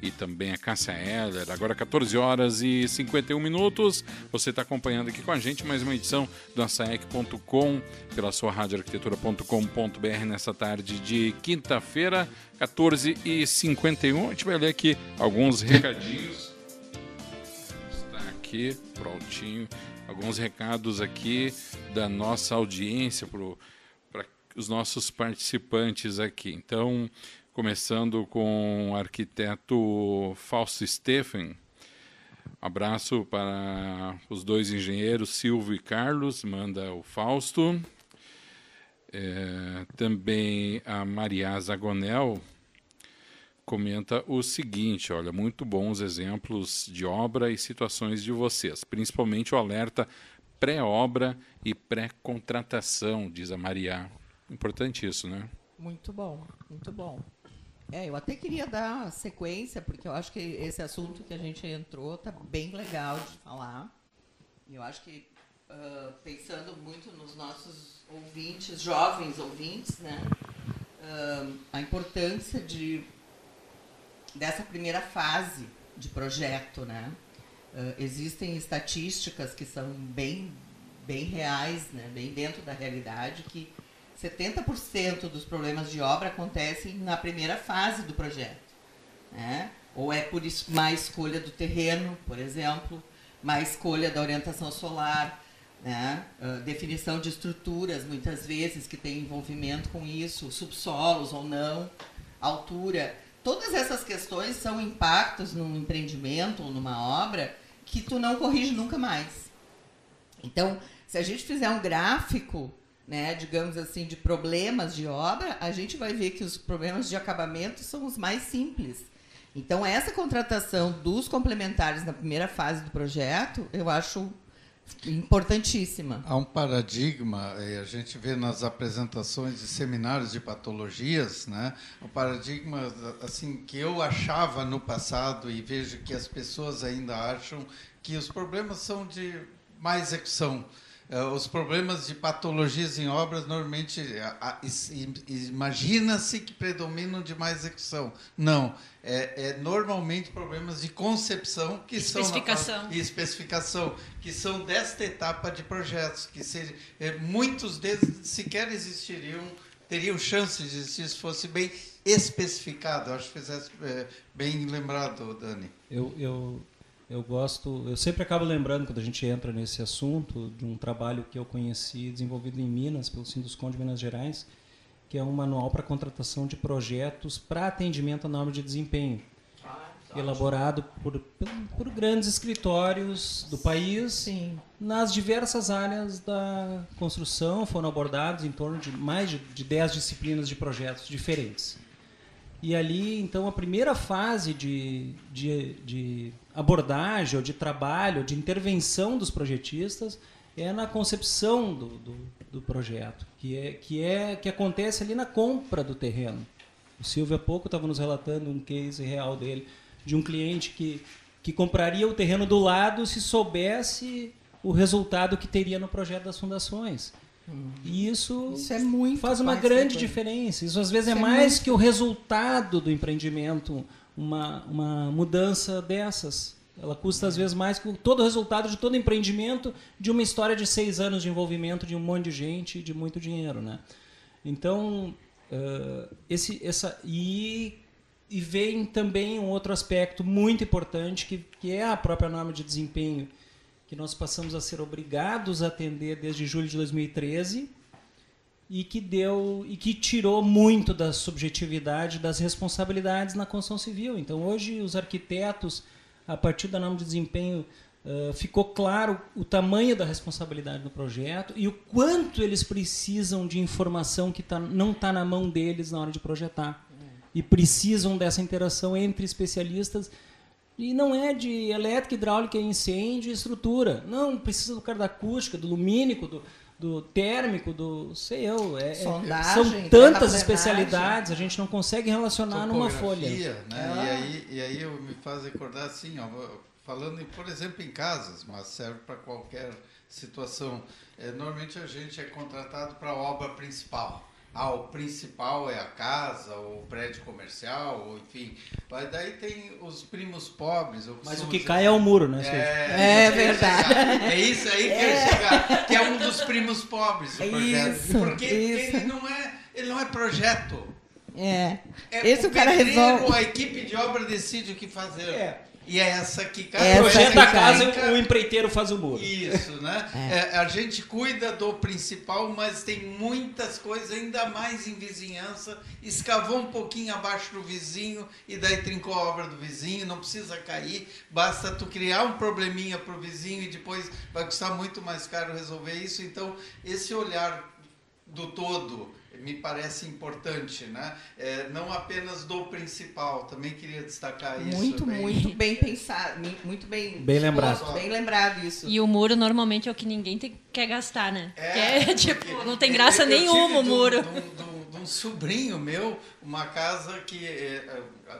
e também a Cássia Eller. Agora 14 horas e 51 minutos. Você está acompanhando aqui com a gente mais uma edição do açaec.com pela sua radioarquitetura.com.br nessa tarde de quinta-feira, 14 e 51. A gente vai ler aqui alguns recadinhos. Está aqui, prontinho. Alguns recados aqui da nossa audiência para os nossos participantes aqui. Então, começando com o arquiteto Fausto Stephen. Abraço para os dois engenheiros, Silvio e Carlos, manda o Fausto. É, também a Maria Zagonel comenta o seguinte: olha, muito bons exemplos de obra e situações de vocês, principalmente o alerta pré-obra e pré-contratação, diz a Maria. Importante isso, né? Muito bom, muito bom. É, eu até queria dar sequência, porque eu acho que esse assunto que a gente entrou tá bem legal de falar. Eu acho que, ah, pensando muito nos nossos ouvintes, jovens ouvintes, né? ah, a importância de, dessa primeira fase de projeto, né? Ah, existem estatísticas que são bem, bem reais, né? bem dentro da realidade, que 70% dos problemas de obra acontecem na primeira fase do projeto. Né? Ou é por má escolha do terreno, por exemplo, má escolha da orientação solar, né? Ah, definição de estruturas, muitas vezes, que tem envolvimento com isso, subsolos ou não, altura. Todas essas questões são impactos num empreendimento ou numa obra que tu não corrige nunca mais. Então, se a gente fizer um gráfico, né, digamos assim, de problemas de obra, a gente vai ver que os problemas de acabamento são os mais simples. Então, essa contratação dos complementares na primeira fase do projeto, eu acho importantíssima. Há um paradigma, a gente vê nas apresentações de seminários de patologias, né? Um paradigma assim que eu achava no passado e vejo que as pessoas ainda acham que os problemas são de má execução. Eh, os problemas de patologias em obras normalmente imagina-se que predominam de má execução. Não, é, é normalmente problemas de concepção que são na Especificação. fase- e especificação que são desta etapa de projetos que se, eh, muitos deles sequer existiriam teriam chance de existir se fosse bem especificado. Acho que fizesse eh, bem lembrado, Dani. Eu, eu, eu gosto, eu sempre acabo lembrando quando a gente entra nesse assunto de um trabalho que eu conheci desenvolvido em Minas pelo Sinduscom de Minas Gerais, que é um manual para contratação de projetos para atendimento à norma de desempenho, elaborado por, por, por grandes escritórios do país Sim. nas diversas áreas da construção foram abordados em torno de mais de, de 10 disciplinas de projetos diferentes. E ali, então, a primeira fase de, de, de abordagem, ou de trabalho, de intervenção dos projetistas é na concepção do, do, do projeto, que, é, que, é, que acontece ali na compra do terreno. O Silvio há pouco estava nos relatando um case real dele, de um cliente que, que compraria o terreno do lado se soubesse o resultado que teria no projeto das fundações. E isso, Isso é faz uma grande diferença. Isso às vezes é Isso é mais muito- que o resultado do empreendimento, uma, uma mudança dessas. Ela custa às vezes mais que todo o resultado de todo empreendimento de uma história de seis anos de envolvimento de um monte de gente de muito dinheiro, né? Então, eh, esse, essa e, e vem também um outro aspecto muito importante que, que é a própria norma de desempenho que nós passamos a ser obrigados a atender desde julho de 2013 e que deu e que tirou muito da subjetividade das responsabilidades na construção civil. Então hoje os arquitetos a partir da norma de desempenho eh, ficou claro o tamanho da responsabilidade do projeto e o quanto eles precisam de informação que tá, não está na mão deles na hora de projetar e precisam dessa interação entre especialistas e não é de elétrica, hidráulica, incêndio e estrutura. Não, precisa do cara da acústica, do lumínico, do, do térmico, do sei eu. É, é- Sondagem, são tantas especialidades, a gente não consegue relacionar numa folha. Né? Ah. E, aí, e aí eu me faz recordar assim, ó, falando, em, por exemplo, em casas, mas serve para qualquer situação. É, normalmente a gente é contratado para a obra principal. Ah, o principal é a casa, ou o prédio comercial, ou enfim. Mas daí tem os primos pobres. Mas o que dizer cai é o muro, né? É ia verdade. chegar. É isso aí que eu ia chegar. Que é um dos primos pobres, o É projeto. isso, Porque isso. ele não é, ele não é projeto. É. É, Esse o cara pedreiro, resolve. A equipe de obra decide o que fazer. É. E é essa que cai. Essa Projeta a casa, o empreiteiro faz o muro. Isso, né? É, a gente cuida do principal, mas tem muitas coisas, ainda mais em vizinhança. Escavou um pouquinho abaixo do vizinho e daí trincou a obra do vizinho, não precisa cair. Basta tu criar um probleminha pro vizinho e depois vai custar muito mais caro resolver isso. Então, esse olhar do todo me parece importante, né? É, não apenas do principal. Também queria destacar isso. Muito, bem- muito <laughs> bem pensado. Muito bem. Bem lembrado. exposto, Bem lembrado isso. E o muro normalmente é o que ninguém tem- quer gastar, né? É, que é, <laughs> tipo, porque não tem graça nenhuma o muro. De um, de um- de um sobrinho meu, uma casa que,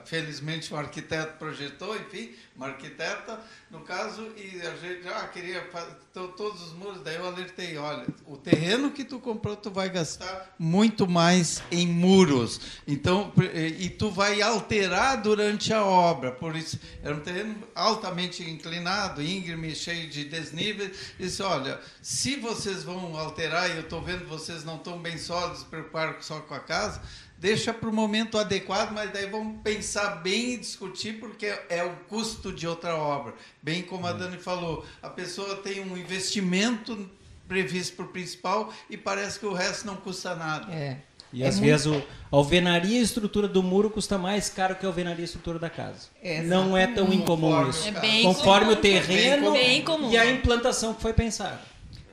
felizmente, um arquiteto projetou, enfim, uma arquiteta, no caso, e a gente ah, queria fazer todos os muros, daí eu alertei, olha, o terreno que tu comprou, tu vai gastar muito mais em muros, então, e tu vai alterar durante a obra, por isso, era um terreno altamente inclinado, íngreme, cheio de desníveis, disse, olha, se vocês vão alterar, e eu estou vendo vocês não estão bem sólidos, preocuparam só com a casa, deixa para o momento adequado, mas daí vamos pensar bem e discutir, porque é o custo de outra obra. Bem como a Dani falou, a pessoa tem um investimento previsto para o principal e parece que o resto não custa nada. É. E É às muito- vezes o, a alvenaria e a estrutura do muro custa mais caro que a alvenaria e a estrutura da casa. É, Não é tão incomum Conforme isso. É Conforme comum. o terreno Bem comum. e a implantação que foi pensada.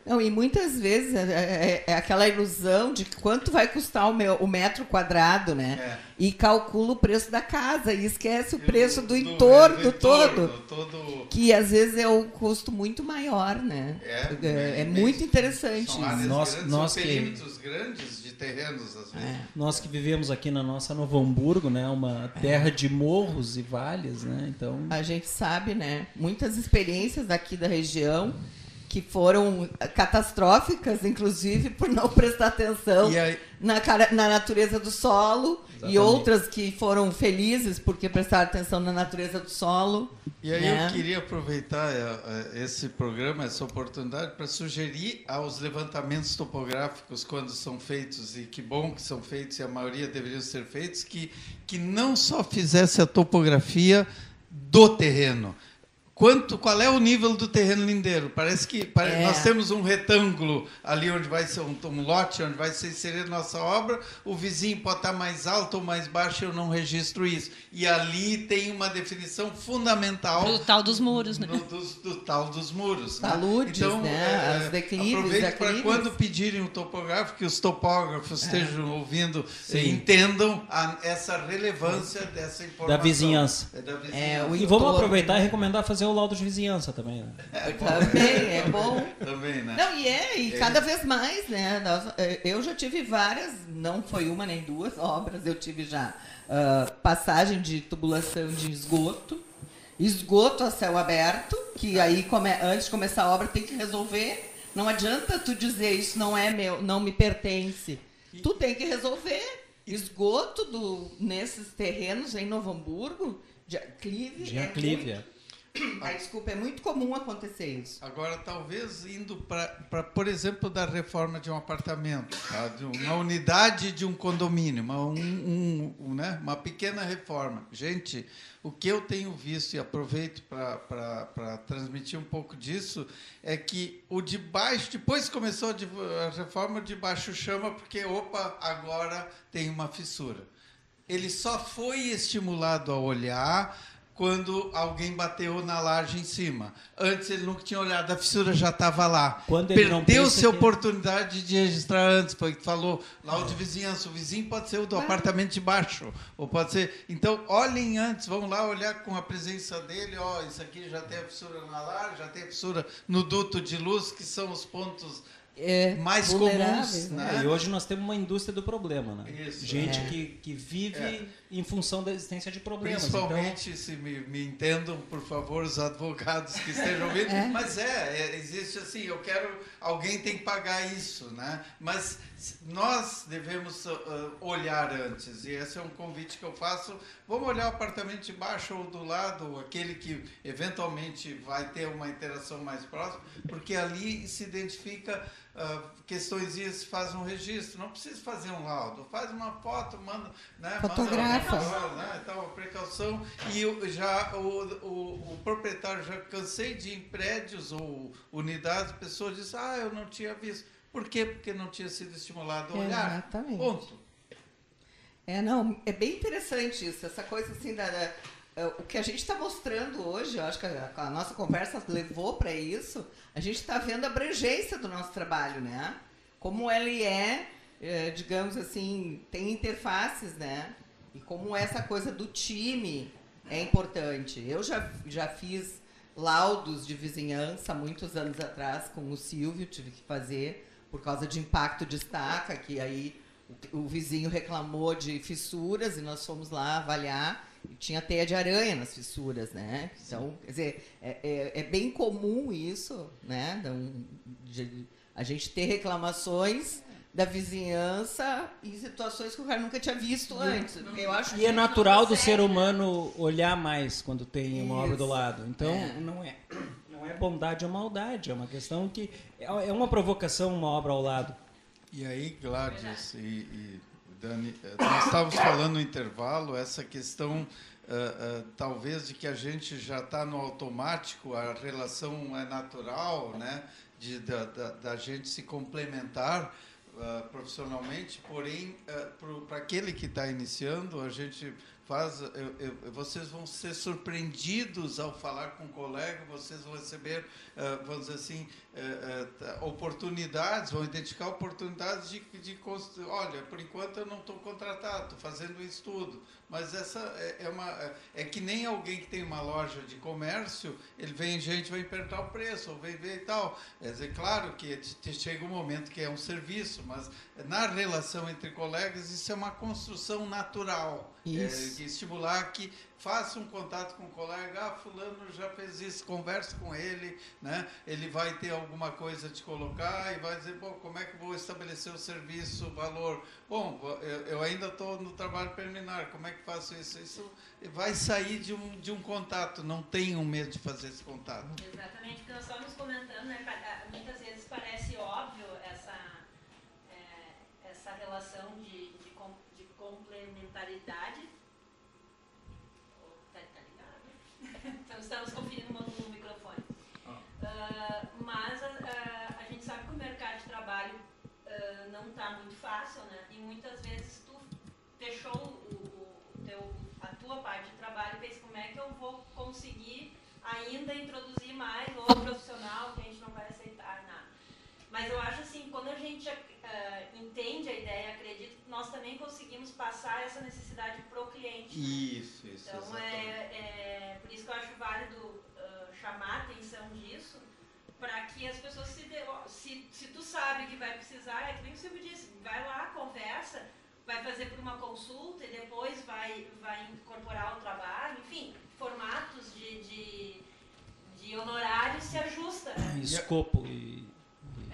Não, e muitas vezes é, é- é aquela ilusão de quanto vai custar o, meu, o metro quadrado, né? É. E calcula o preço da casa e esquece o preço do, entorno todo. todo Que às vezes é um custo muito maior, né? É, É, é, muito é, interessante são isso. áreas Nós- grandes, nós são que- perímetros grandes de terrenos, às vezes. É. Nós que vivemos aqui na nossa Novo Hamburgo, né, uma terra de morros e vales, né? Então, A gente sabe, né? Muitas experiências daqui da região que foram catastróficas, inclusive, por não prestar atenção E aí- na, cara- na natureza do solo, e Exatamente. outras que foram felizes porque prestaram atenção na natureza do solo. E aí né? eu queria aproveitar eh, eh, esse programa, essa oportunidade, para sugerir aos levantamentos topográficos quando são feitos, e que bom que são feitos, e a maioria deveriam ser feitos, que, que não só fizesse a topografia do terreno. Quanto, qual é o nível do terreno lindeiro? Parece que pare- É. nós temos um retângulo ali onde vai ser um, um lote, onde vai ser inserida a nossa obra. O vizinho pode estar mais alto ou mais baixo, eu não registro isso. E ali tem uma definição fundamental O tal dos muros, né? no- dos- do, tal dos muros. né? Taludes, né? As declives, Aproveito para quando pedirem o topográfico, que os topógrafos É. estejam ouvindo Sim. e entendam a- essa relevância dessa informação. Da vizinhança. É, da vizinhança. É, o E vamos aproveitar e né? recomendar fazer o laudo de vizinhança também. Né? Também, é bom. <laughs> Também, né? Não, e é, e cada vez mais, né? Nós- eh, eu já tive várias, não foi uma nem duas obras, eu tive já ah, passagem de tubulação de esgoto, esgoto a céu aberto, que aí come- antes de começar a obra tem que resolver. Não adianta tu dizer isso não é meu, não me pertence. Tu tem que resolver. Esgoto do, nesses terrenos em Novo Hamburgo, de aclive. De é aclive, muito- <coughs> Ai, desculpa, é muito comum acontecer isso. Agora, talvez indo para, por exemplo, da reforma de um apartamento, tá? de uma unidade de um condomínio, uma, um- um- né? uma pequena reforma. Gente, o que eu tenho visto, e aproveito para transmitir um pouco disso, é que o de baixo, depois começou a a reforma, o de baixo chama porque, opa, agora tem uma fissura. Ele só foi estimulado a olhar quando alguém bateu na laje em cima. Antes ele nunca tinha olhado, a fissura já estava lá. Quando ele não Perdeu-se a que- oportunidade de registrar antes, foi o que falou lá o de vizinhança. O vizinho pode ser o do apartamento de baixo, ou pode ser. Então, olhem antes, vamos lá olhar com a presença dele, ó, isso aqui já tem a fissura na laje, já tem a fissura no duto de luz, que são os pontos É, mais comuns, né? né? É, e hoje nós temos uma indústria do problema, né? Isso. Gente É. que, que vive É. em função da existência de problemas. Principalmente, se me, me entendam, por favor, os advogados que estejam ouvindo. <laughs> É. Mas é, é, existe assim, eu quero, alguém tem que pagar isso, né? Mas nós devemos ah, olhar antes, e esse é um convite que eu faço. Vamos olhar o apartamento de baixo ou do lado, ou aquele que eventualmente vai ter uma interação mais próxima, porque ali se identifica ah, questões se faz um registro. Não precisa fazer um laudo, faz uma foto, manda, né? manda- Fotografa. né? Então, a precaução. E o- já o, o, o proprietário, já cansei de ir em prédios ou unidades, pessoas dizem, ah, eu não tinha visto. Por quê? Porque não tinha sido estimulado a olhar. Exatamente. Ponto. É, não, é bem interessante isso, essa coisa assim da. da- o que a gente está mostrando hoje, eu acho que a, a nossa conversa levou para isso, a gente está vendo a abrangência do nosso trabalho, né? Como ele é, é, digamos assim, tem interfaces, né? E como essa coisa do time é importante. Eu já, já fiz laudos de vizinhança muitos anos atrás com o Silvio, tive que fazer por causa de impacto de estaca, que aí o, o vizinho reclamou de fissuras e nós fomos lá avaliar e tinha teia de aranha nas fissuras, né? Então, quer dizer, é, é, é bem comum isso, né? Não- de- a gente ter reclamações da vizinhança em situações que o cara nunca tinha visto antes. Eu acho E é natural do ser consegue. humano olhar mais quando tem uma obra do lado. Então, É. não é não é bondade ou maldade, é uma questão que é é uma provocação uma obra ao lado. E aí, Gladys e, e Dani, eh, nós estávamos falando no intervalo essa questão, ah, ah, talvez, de que a gente já está no automático, a relação é natural, né? De, da, da, da gente se complementar ah, profissionalmente, porém, para aquele que está iniciando, a gente faz. eu- eu- vocês vão ser surpreendidos ao falar com um colega, vocês vão receber, ah, vamos dizer assim, eh, tá, oportunidades, vão identificar oportunidades de, de olha, por enquanto eu não estou contratado, estou fazendo um estudo, mas essa é, é uma é- é que nem alguém que tem uma loja de comércio, ele vem gente vai perguntar o preço, ou vem ver e tal. É dizer, claro que chega um momento que é um serviço, mas na relação entre colegas isso é uma construção natural, Isso. É, estimular que faça um contato com o colega, ah, fulano já fez isso, converse com ele, né? Ele vai ter alguma coisa te colocar e vai dizer, bom, como é que vou estabelecer o serviço, o valor? Bom, eu, ainda estou no trabalho preliminar, como é que faço isso? Isso vai sair de um, de um contato, não tenham medo de fazer esse contato. Exatamente, porque nós estávamos comentando, né, muitas vezes parece óbvio essa, é, essa relação de, de, de complementaridade então estamos conferindo no microfone. Uh, mas a, a, a, gente sabe que o mercado de trabalho uh, não está muito fácil, né? E muitas vezes tu fechou o, o teu, a tua parte de trabalho e pensa como é que eu vou conseguir ainda introduzir mais outro profissional que a gente não vai aceitar nada. Mas eu acho assim, quando a gente uh, entende a ideia, acredito que nós também conseguimos passar essa necessidade para o cliente. Né? Isso, isso. Então é, é, por isso que eu acho válido uh, chamar a atenção disso, para que as pessoas se, de, se se tu sabe que vai precisar, é que nem o Silvio disse, vai lá, conversa, vai fazer por uma consulta e depois vai vai incorporar o trabalho, enfim, formatos de, de, de honorários se ajusta. Né? Escopo e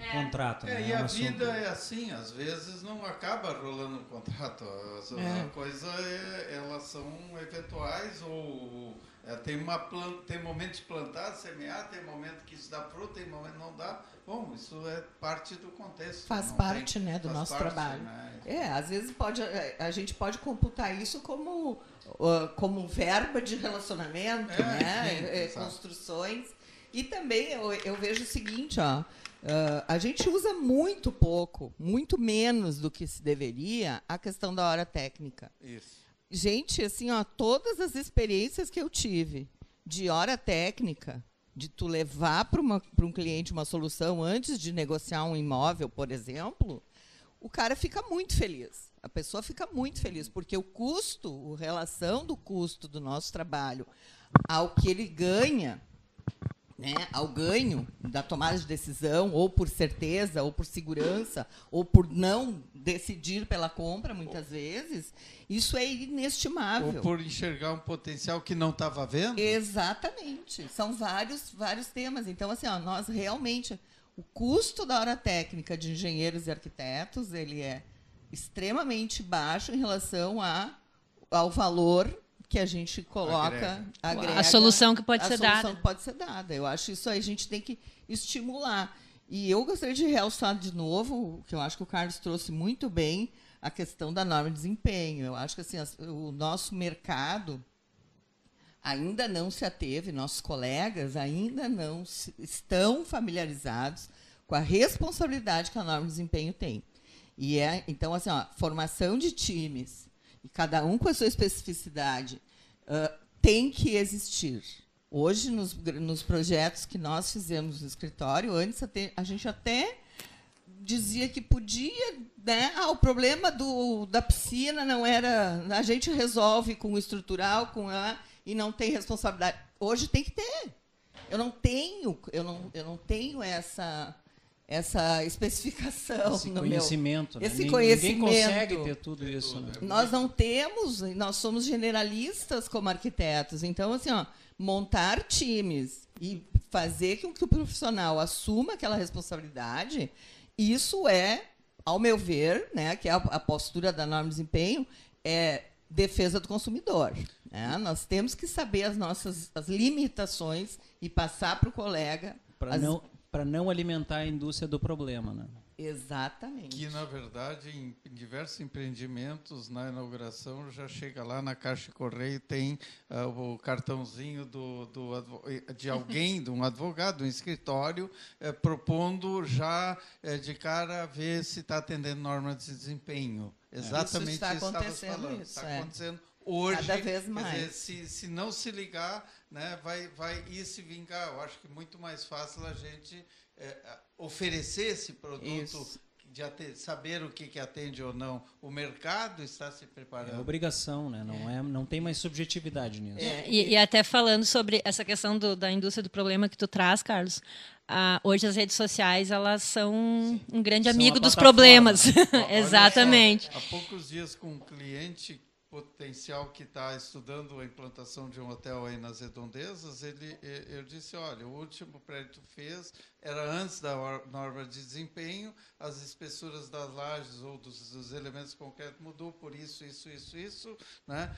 é. contrato. É, né? e é a vida é assim, às vezes não acaba rolando um contrato. A, é. coisa é, elas são eventuais ou é, tem, uma planta, tem momento de plantar, semear, tem momento que isso dá fruta, tem momento que não dá. Bom, isso é parte do contexto. Faz parte tem, né, do nosso parte, trabalho. Né? É, às vezes pode, a gente pode computar isso como, uh, como verba de relacionamento, é, né? Sim, construções. E também eu, eu vejo o seguinte, ó. Uh, a gente usa muito pouco, muito menos do que se deveria, a questão da hora técnica. Isso. Gente, assim, ó, todas as experiências que eu tive de hora técnica, de tu levar para um cliente uma solução antes de negociar um imóvel, por exemplo, o cara fica muito feliz. A pessoa fica muito feliz, porque o custo, a relação do custo do nosso trabalho ao que ele ganha né, ao ganho da tomada de decisão, ou por certeza, ou por segurança, ou por não decidir pela compra, muitas vezes, isso é inestimável. Ou por enxergar um potencial que não estava vendo? Exatamente. São vários, vários temas. Então, assim, ó, nós realmente. O custo da hora técnica de engenheiros e arquitetos ele é extremamente baixo em relação a, ao valor que a gente coloca, agrega. agrega a solução que pode ser dada. A solução que pode ser dada. Eu acho isso aí a gente tem que estimular. E eu gostaria de realçar de novo, que eu acho que o Carlos trouxe muito bem, a questão da norma de desempenho. Eu acho que assim, o nosso mercado ainda não se ateve, nossos colegas ainda não se, estão familiarizados com a responsabilidade que a norma de desempenho tem. E é, então, assim, ó, formação de times, e cada um com a sua especificidade, uh, tem que existir. Hoje, nos, nos projetos que nós fizemos no escritório, antes até, a gente até dizia que podia, né? Ah, o problema do, da piscina não era. A gente resolve com o estrutural, com a. e não tem responsabilidade. Hoje tem que ter. Eu não tenho, eu não, eu não tenho essa essa especificação esse conhecimento, meu, né? esse conhecimento ninguém consegue ter tudo isso né? nós não temos nós somos generalistas como arquitetos então assim ó, montar times e fazer com que o profissional assuma aquela responsabilidade isso é ao meu ver né que é a, a postura da norma de desempenho é defesa do consumidor né? nós temos que saber as nossas as limitações e passar para o colega para não para não alimentar a indústria do problema, né? Exatamente. Que, na verdade, em diversos empreendimentos, na inauguração, já chega lá na caixa de correio, tem uh, o cartãozinho do, do, de alguém, de um advogado, um escritório, uh, propondo já uh, de cara ver se está atendendo norma de desempenho. Exatamente isso está acontecendo. Isso, está é. acontecendo hoje. Cada vez mais. Dizer, se, se não se ligar, né, vai, vai ir se vingar. Eu acho que é muito mais fácil a gente é, oferecer esse produto. Isso. De saber o que, que atende ou não, o mercado está se preparando. É obrigação, né? Não é, não tem mais subjetividade nisso. É, e, e, até falando sobre essa questão do, da indústria do problema que tu traz, Carlos, ah, hoje as redes sociais elas são Sim. um grande são amigo dos problemas. <laughs> Exatamente. Só, há poucos dias com um cliente potencial que está estudando a implantação de um hotel aí nas redondezas, ele, eu disse, olha, o último prédio que tu fez era antes da norma de desempenho, as espessuras das lajes ou dos, dos elementos concretos mudou por isso, isso, isso, isso, né?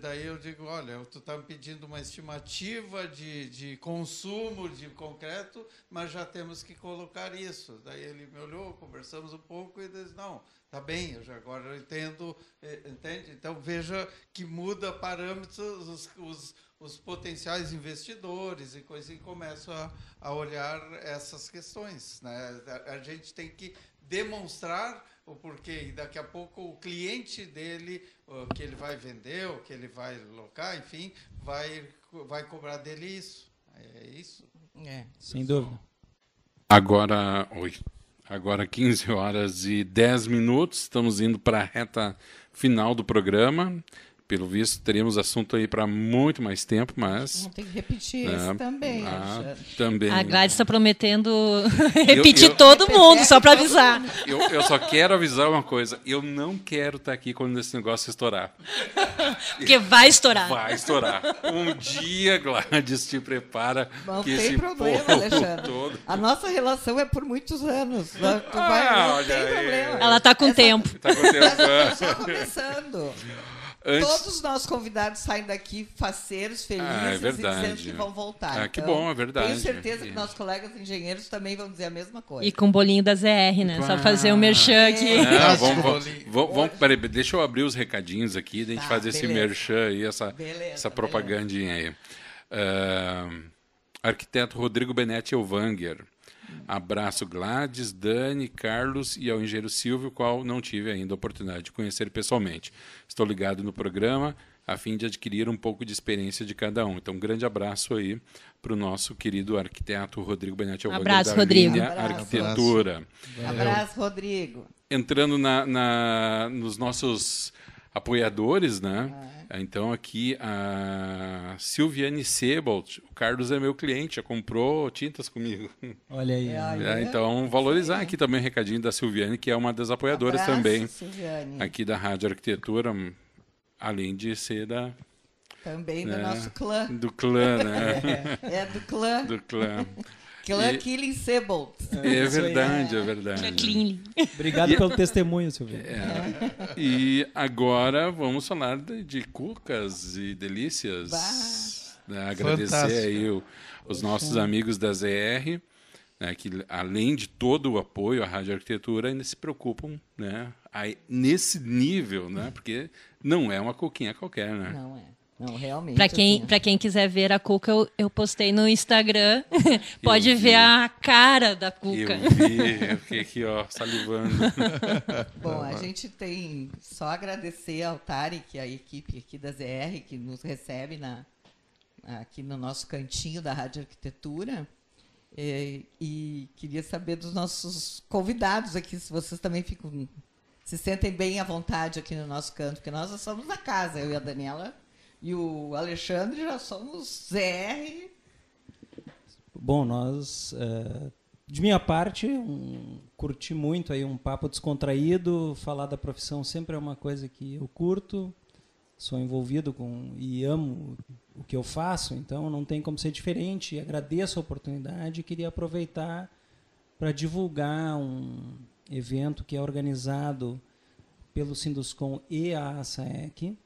daí eu digo, olha, tu está me pedindo uma estimativa de, de consumo de concreto, mas já temos que colocar isso. Daí ele me olhou, conversamos um pouco e disse, não, Tá bem, eu já agora eu entendo, eh, entende? Então veja que muda parâmetros, os, os, os potenciais investidores e coisas e começam a, a olhar essas questões. Né? A, a gente tem que demonstrar o porquê. E daqui a pouco o cliente dele, o que ele vai vender, o que ele vai locar, enfim, vai, vai cobrar dele isso. É isso? É. Sem dúvida. Agora, oi. Agora 15 horas e 10 minutos, estamos indo para a reta final do programa. Pelo visto, teríamos assunto aí para muito mais tempo, mas. Vamos ter que repetir isso também. Ah, também. A Gladys está prometendo <laughs> repetir eu, eu, todo mundo, só para avisar. Eu, eu, só quero avisar uma coisa: eu não quero estar tá aqui quando esse negócio estourar. <laughs> Porque vai estourar. Vai estourar. Um dia, Gladys, te prepara. Não que tem esse problema, Alexandre. Todo... A nossa relação é por muitos anos. Tu vai, ah, não tem aí. problema. Ela está com Essa... tempo. Está com tempo. Só começando. Antes... Todos os nossos convidados saem daqui faceiros, felizes ah, é verdade. e dizendo que vão voltar. Ah, que então, bom, é verdade. Tenho certeza que nossos colegas engenheiros também vão dizer a mesma coisa. E com o bolinho da ZR, né? Só fazer o um merchan aqui. É, vamos, vamos, vamos, peraí, deixa eu abrir os recadinhos aqui, a gente tá, fazer beleza. esse merchan aí, essa, beleza, essa propagandinha beleza. aí. Uh, arquiteto Rodrigo Benetti Elvanger. Abraço Gladys, Dani, Carlos e ao engenheiro Silvio, qual não tive ainda a oportunidade de conhecer pessoalmente. Estou ligado no programa a fim de adquirir um pouco de experiência de cada um. Então, um grande abraço aí para o nosso querido arquiteto Rodrigo Benetti Abraço, da Rodrigo. Linha abraço. Arquitetura. Abraço, Rodrigo. Entrando na, na, nos nossos apoiadores, né? Ah. Então aqui a Silviane Sebolt, o Carlos é meu cliente, já comprou tintas comigo. <laughs> Olha aí. É, então valorizar aqui também o recadinho da Silviane, que é uma das apoiadoras Abraço, também Silviane. aqui da Rádio Arquitetura, além de ser da também né? do nosso clã. Do clã, né? <laughs> É, é do clã. Do clã. <laughs> Clã. Killing Sebolt. É, é verdade, é verdade. Obrigado e... pelo testemunho, Silvio. É. E agora vamos falar de, de cucas e delícias. Né? Agradecer Fantástico. aí o, os nossos amigos da ZR, né? que além de todo o apoio à Rádio Arquitetura, ainda se preocupam né? aí, nesse nível, né? porque não é uma coquinha qualquer. Né? Não é. Não, realmente. Para quem, assim, quem quiser ver a Cuca, eu, eu postei no Instagram. <laughs> Pode ver a cara da Cuca. Eu vi, eu fiquei aqui, ó, salivando. <laughs> Bom, a gente tem só agradecer ao Tarek, a equipe aqui da ZR, que nos recebe na, aqui no nosso cantinho da Rádio Arquitetura. E, e queria saber dos nossos convidados aqui, se vocês também ficam, se sentem bem à vontade aqui no nosso canto, porque nós somos da casa, eu e a Daniela e o Alexandre já somos ZR. Bom, nós, é, de minha parte, um, curti muito aí um papo descontraído. Falar da profissão sempre é uma coisa que eu curto, sou envolvido com e amo o que eu faço, então não tem como ser diferente. Agradeço a oportunidade e queria aproveitar para divulgar um evento que é organizado pelo Sinduscom e a ASAEC,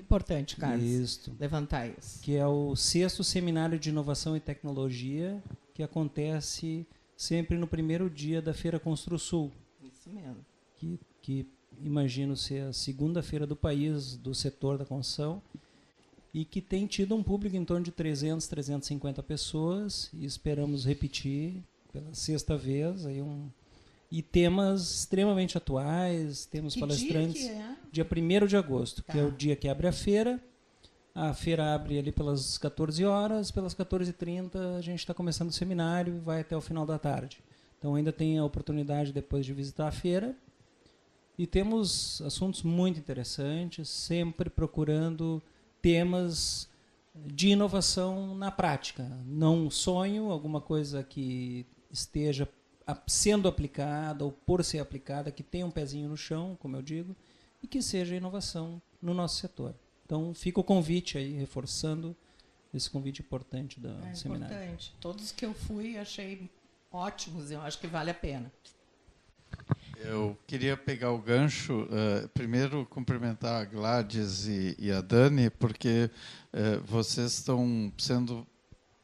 importante, Carlos. Isso. Levantar isso. Que é o sexto seminário de inovação e tecnologia, que acontece sempre no primeiro dia da Feira Construsul. Isso mesmo. Que, que imagino ser a segunda feira do país do setor da construção e que tem tido um público em torno de 300, 350 pessoas e esperamos repetir pela sexta vez aí um e temas extremamente atuais. Temos que palestrantes. Dia, é? Dia 1 de agosto, tá. que é o tá. dia que abre a feira. A feira abre ali pelas 14 horas, pelas 14h30 a gente está começando o seminário e vai até o final da tarde. Então ainda tem a oportunidade depois de visitar a feira. E temos assuntos muito interessantes, sempre procurando temas de inovação na prática. Não um sonho, alguma coisa que esteja sendo aplicada ou por ser aplicada, que tenha um pezinho no chão, como eu digo, e que seja inovação no nosso setor. Então, fica o convite aí, reforçando esse convite importante do É seminário. importante. Todos que eu fui achei ótimos, eu acho que vale a pena. Eu queria pegar o gancho, eh, primeiro cumprimentar a Gladys e, e a Dani, porque eh, vocês estão sendo,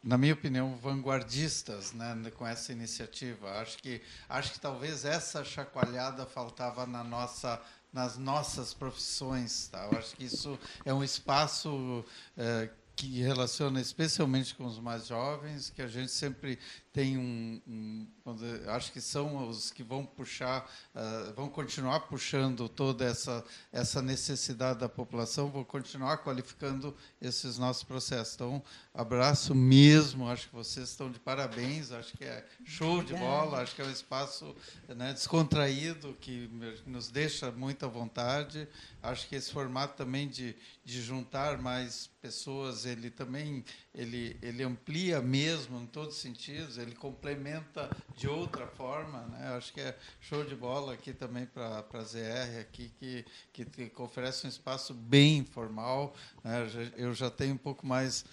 na minha opinião, vanguardistas né, com essa iniciativa. Acho que, acho que talvez essa chacoalhada faltava na nossa, nas nossas profissões. Tá? Eu acho que isso é um espaço eh, que relaciona especialmente com os mais jovens, que a gente sempre tem um, um dizer, acho que são os que vão puxar, ah, vão continuar puxando toda essa essa necessidade da população, vão continuar qualificando esses nossos processos. Então, abraço mesmo, acho que vocês estão de parabéns, acho que é show de bola, acho que é um espaço né, descontraído que nos deixa muita vontade. Acho que esse formato também de, de juntar mais pessoas, ele também ele, ele amplia mesmo em todos os sentidos, ele complementa de outra forma. Né? Acho que é show de bola aqui também para a ZR, aqui, que, que, que oferece um espaço bem informal. Né? Eu já tenho um pouco mais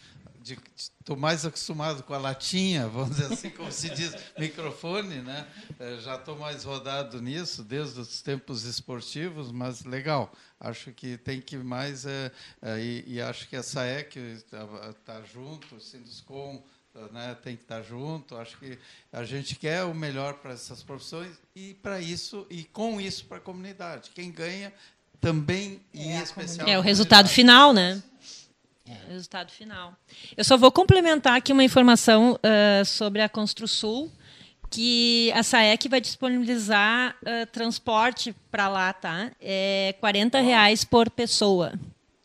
estou mais acostumado com a latinha, <laughs> vamos dizer assim, como se diz, microfone, né? Eh, Já estou mais rodado nisso desde os tempos esportivos, mas legal. Acho que tem que mais eh, eh, e, e acho que a SAEC está junto, o Sinduscom né, tem que estar junto. Acho que a gente quer o melhor para essas profissões e para isso e com isso para a comunidade. Quem ganha também e É em a especial É o resultado final, né? É o resultado final. Eu só vou complementar aqui uma informação ah, sobre a Construsul, que a SAEC vai disponibilizar ah, transporte para lá, tá? É 40 reais por pessoa.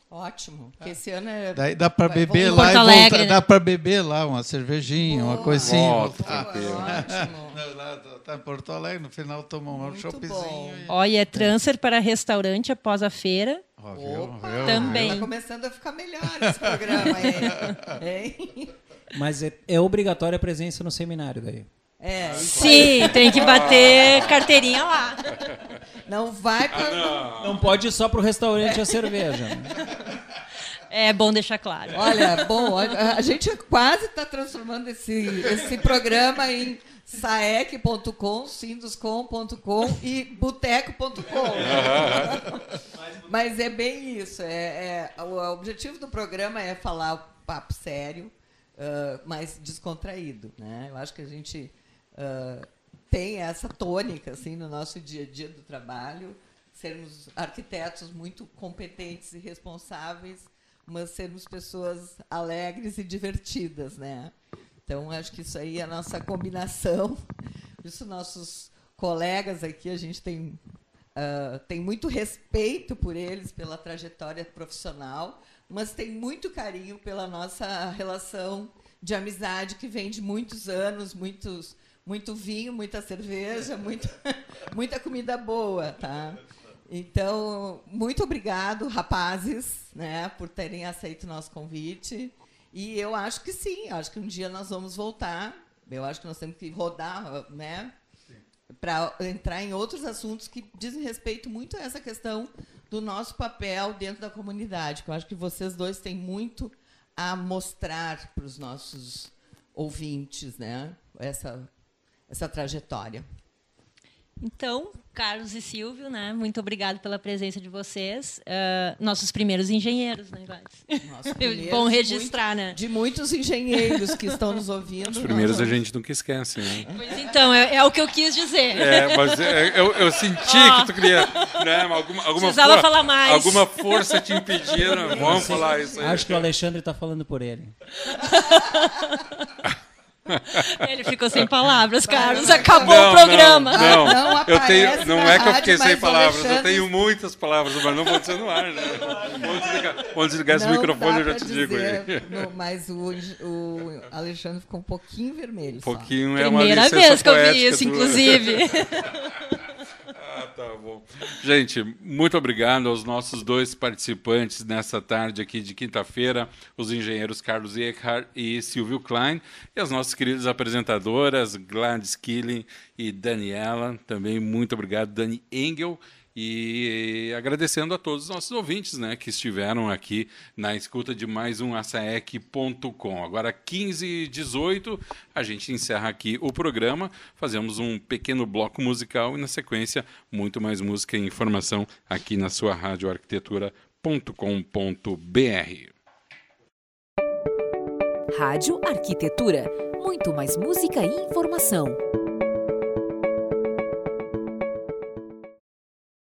Ótimo. Porque esse ano é. Daí dá para beber lá Porto e Alegre, voltar, né? dá para beber lá uma cervejinha, uma Boa. coisinha. Volta. Ótimo. Lá, <laughs> tá em Porto Alegre, no final toma um Muito choppzinho. bom. e- Olha, é transfer para restaurante após a feira. Ó, viu, Opa, viu, Também. Tá começando a ficar melhor esse programa aí. <laughs> Hein? Mas é, é obrigatória a presença no seminário daí. É, isso Sim, tem que bater carteirinha lá. não vai pra. Não pode ir só para o restaurante e a cerveja. É bom deixar claro. Olha, bom, olha, a gente quase está transformando esse, esse programa em saec.com, sinduscom.com e boteco.com. Mas é bem isso. É, é- o objetivo do programa é falar o papo sério, ah, mas descontraído. Né? Eu acho que a gente ah, tem essa tônica assim, no nosso dia a dia do trabalho, sermos arquitetos muito competentes e responsáveis, mas sermos pessoas alegres e divertidas. Né? Então, acho que isso aí é a nossa combinação. Isso nossos colegas aqui, a gente tem ah, tem muito respeito por eles, pela trajetória profissional, mas tem muito carinho pela nossa relação de amizade que vem de muitos anos, muitos, muito vinho, muita cerveja, muito, <laughs> muita comida boa, tá? Então, muito obrigado, rapazes, né, por terem aceito o nosso convite. E eu acho que sim, acho que um dia nós vamos voltar. Eu acho que nós temos que rodar, né, para entrar em outros assuntos que dizem respeito muito a essa questão do nosso papel dentro da comunidade, que eu acho que vocês dois têm muito a mostrar para os nossos ouvintes, né? Essa, essa trajetória. Então, Carlos e Silvio, né? Muito obrigado pela presença de vocês. Ah, nossos primeiros engenheiros, né, Gladys? <laughs> Bom registrar, né? muito- De muitos engenheiros que estão nos ouvindo. Os primeiros nós a gente nunca esquece, né? Pois então, é, é o que eu quis dizer. É, mas é, eu, eu senti Ó. que tu queria, né, alguma, alguma, Precisava for- falar mais. alguma força te impedindo. Vamos falar isso aí. Acho que o Alexandre está falando por ele. <laughs> <laughs> Ele ficou sem palavras, Carlos. Acabou Não, o programa. Não, não, <laughs> não eu tenho, não é que eu fiquei sem palavras, eu Alexandre- tenho muitas palavras, mas não vou dizer no ar, né? Vamos desligar, esse Não microfone, eu já te digo dizer, aí. no- mas o, o Alexandre ficou um pouquinho vermelho. Um só. pouquinho é uma Primeira vez que eu vi isso, inclusive. <laughs> Ah, tá bom. Gente, muito obrigado aos nossos dois participantes nessa tarde aqui de quinta-feira, os engenheiros Carlos Eckhart e Silvio Klein, e as nossas queridas apresentadoras Gladys Killing e Daniela. Também muito obrigado, Dani Engel, E agradecendo a todos os nossos ouvintes né, que estiveram aqui na escuta de mais um açaec.com. Agora, 15 e 18, a gente encerra aqui o programa, fazemos um pequeno bloco musical e, na sequência, muito mais música e informação aqui na sua radioarquitetura.com.br. Rádio Arquitetura. Muito mais música e informação.